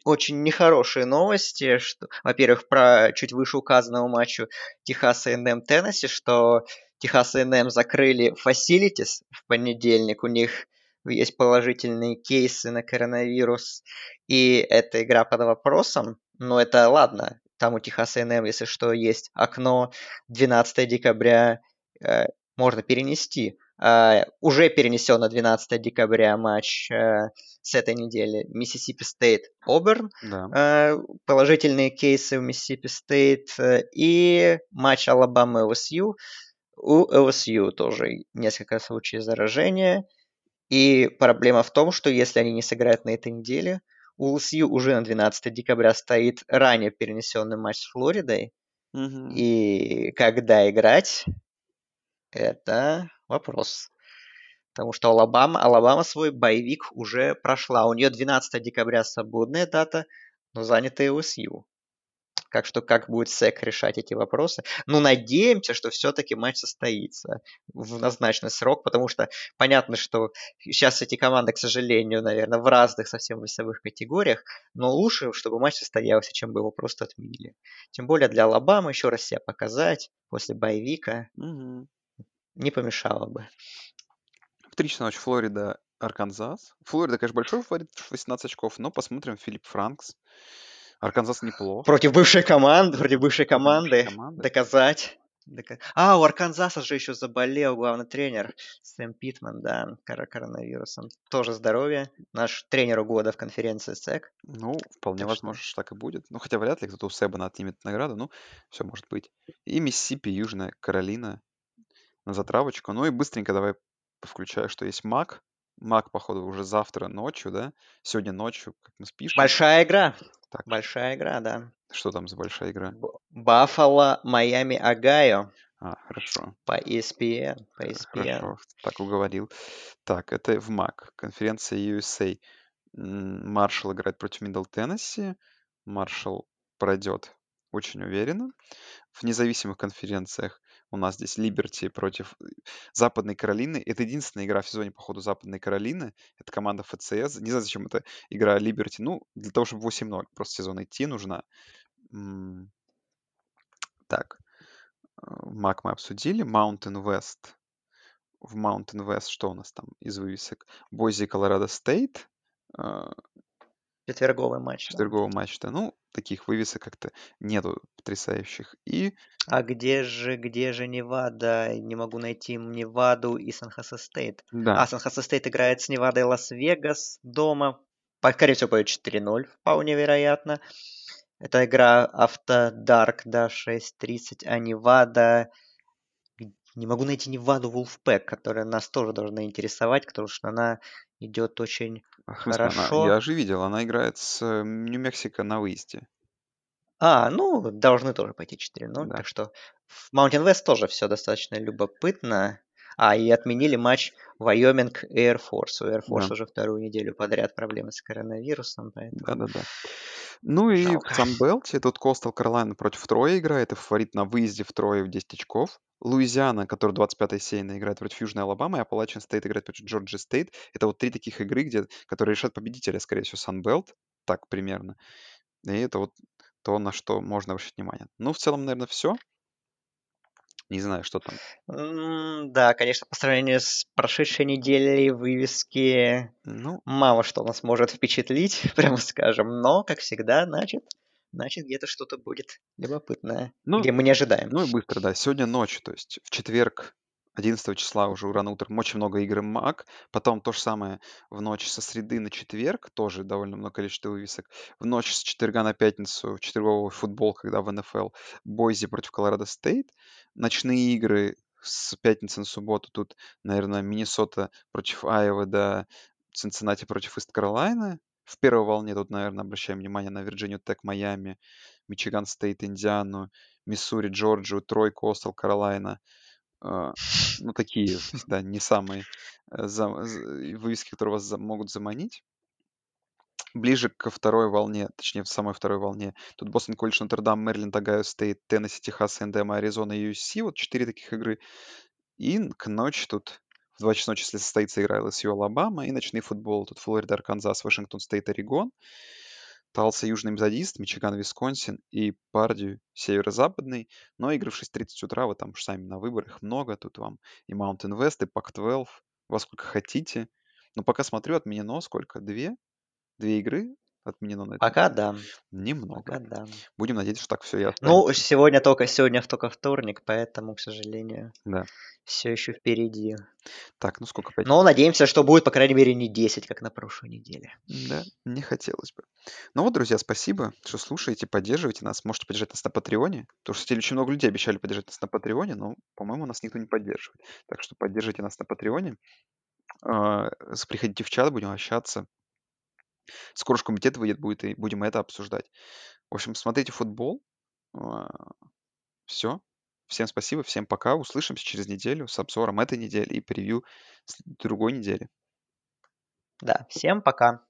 очень нехорошие новости. Что, во-первых, про чуть выше указанного матчу Техас A&M Теннесси, что Техас A&M закрыли facilities в понедельник. У них есть положительные кейсы на коронавирус, и эта игра под вопросом. Но это ладно, там у Техас A&M, если что, есть окно 12 декабря э, можно перенести. Э, уже перенесен на 12 декабря матч э, с этой недели Миссисипи Стейт Оберн. Да. Э, положительные кейсы у Миссисипи Стейт э, и матч Алабама LSU. У LSU тоже несколько случаев заражения. И проблема в том, что если они не сыграют на этой неделе, у LSU уже на 12 декабря стоит ранее перенесенный матч с Флоридой. Мгм. И когда играть, это вопрос. Потому что Алабама, Алабама свой bye week уже прошла. У нее 12 декабря свободная дата, но занята LSU. Как что как будет SEC решать эти вопросы? Ну, надеемся, что все-таки матч состоится в назначенный срок, потому что понятно, что сейчас эти команды, к сожалению, наверное, в разных совсем весовых категориях, но лучше, чтобы матч состоялся, чем бы его просто отменили. Тем более для Алабамы еще раз себя показать после боевика Мгм. не помешало бы. В 3 часа ночи Флорида, Арканзас. Флорида, конечно, большой фаворит, 18 очков, но посмотрим Филипп Франкс. Арканзас неплох. Против бывшей команды, против бывшей Против бывшей команды команды. доказать. дока- А, у Арканзаса же еще заболел главный тренер Сэм Питман, да, кор- коронавирусом. Тоже здоровье. Наш тренер года в конференции СЭК. Ну, вполне Так возможно, что так и будет. Ну, хотя вряд ли кто-то у Себана отнимет награду, ну, все может быть. И Миссисипи, Южная Каролина на затравочку. Ну и быстренько давай включаю, что есть Мак. Мак, походу, уже завтра ночью, да? Сегодня ночью, как мы спишем. большая игра. Так, Большая игра, да. что там за большая игра? Баффало, Майами, Огайо А, хорошо. по ESPN. По Х- ESPN. Хорошо, так уговорил. Так, это в MAC. Конференция USA. М, Маршалл играет против Мидл Теннесси. Маршалл пройдет очень уверенно. В независимых конференциях у нас здесь Либерти против э, Западной Каролины. Это единственная игра в сезоне по ходу Западной Каролины. Это команда FCS. Не знаю, зачем эта игра Либерти. Ну, для того, чтобы 8-0 просто сезон идти нужна. Так, э, MAC мы обсудили. Mountain West. В Mountain West что у нас там из вывесок? Бойзи, Колорадо Стейт. Четверговый матч, да. Четверговый матч, да. Ну, таких вывесок как-то нету потрясающих. И А где же, где же Невада? Не могу найти Неваду и Сан-Хосе Стейт. да, А, Сан-Хосе Стейт играет с Невадой Лас-Вегас дома. По- Скорее всего, пойдет 4-0, вполне вероятно. Это игра Авто Дарк, да, 6.30, а Невада... Не могу найти Неваду Wolfpack, которая нас тоже должна интересовать, потому что она идет очень а в смысле она? хорошо. Я же видел, она играет с э, Нью-Мексико на выезде. А, ну, должны тоже пойти 4-0, Да. так что в Mountain West тоже все достаточно любопытно. А, и отменили матч Wyoming Air Force. У Air Force Да, уже вторую неделю подряд проблемы с коронавирусом, поэтому да-да-да. Ну и в жалко. Sun Belt е тут Coastal Carolina против Троя играет, и фаворит на выезде в Трое в 10 очков. Луизиана, который 25-й сеяна, играет против Южной Алабамы, и Appalachian State играет против Джорджия Стейт. Это вот три таких игры, где, которые решат победителя, скорее всего, Sun Belt, так примерно. И это вот то, на что можно обращать внимание. Ну, в целом, наверное, все. Не знаю, что там. М, Да, конечно, по сравнению с прошедшей неделей вывески Ну, мало что нас может впечатлить, прямо скажем. Но, как всегда, значит, значит где-то что-то будет любопытное, ну, где мы не ожидаем. ну и быстро, да. Сегодня ночью, то есть в четверг, 11 числа уже рано утром, очень много игр МАК. Потом то же самое в ночь со среды на четверг, тоже довольно много количества вывесок. В ночь с четверга на пятницу, четверговый футбол, когда в НФЛ, Бойзи против Колорадо Стейт. Ночные игры с пятницы на субботу тут, наверное, Миннесота против Айовы, да, Цинциннати против Ист-Каролайны. В первой волне тут, наверное, обращаем внимание на Вирджинию Тек, Майами, Мичиган Стейт, Индиану, Миссури, Джорджию, Трой, Coastal Carolina. А, ну, такие всегда не самые э, за- за- вывески, которые вас могут заманить. Ближе ко второй волне, точнее, в самой второй волне, тут Бостон Колледж, Нотр-Дам, Мэриленд, Огайо Стейт, Теннесси, Техас, Эндема, Аризона и USC. Вот четыре таких игры. И к ночи тут в 2 часа ночи, если состоится игра LSU, Алабама, и ночные футбол. Тут Флорида, Арканзас, Вашингтон Стейт, Орегон. Талса, Южный Методист, Мичиган, Висконсин и Пердью, Северо-Западный. Но игры в 6.30 утра, вы там уж сами на выбор, их много. Тут вам и Mountain West, и Pac-12, во сколько хотите. Но пока смотрю, отменено сколько? Две? Две игры отменено на этой Пока да. Немного. Пока да. Будем надеяться, что так все и Ну, останется. сегодня только сегодня только вторник, поэтому, к сожалению, Да. все еще впереди. Так, ну сколько? Пять? Но надеемся, что будет, по крайней мере, не 10, как на прошлой неделе. Да, не хотелось бы. Ну вот, друзья, спасибо, что слушаете, поддерживаете нас. Можете поддержать нас на Патреоне. Потому что очень много людей обещали поддержать нас на Патреоне, но, по-моему, нас никто не поддерживает. Так что поддержите нас на Патреоне. А, Приходите в чат, будем общаться. Скоро же комитет выйдет, будет, и будем это обсуждать. В общем, смотрите футбол. Все. Всем спасибо, всем пока. Услышимся через неделю с обзором этой недели и превью другой недели. Да, всем пока.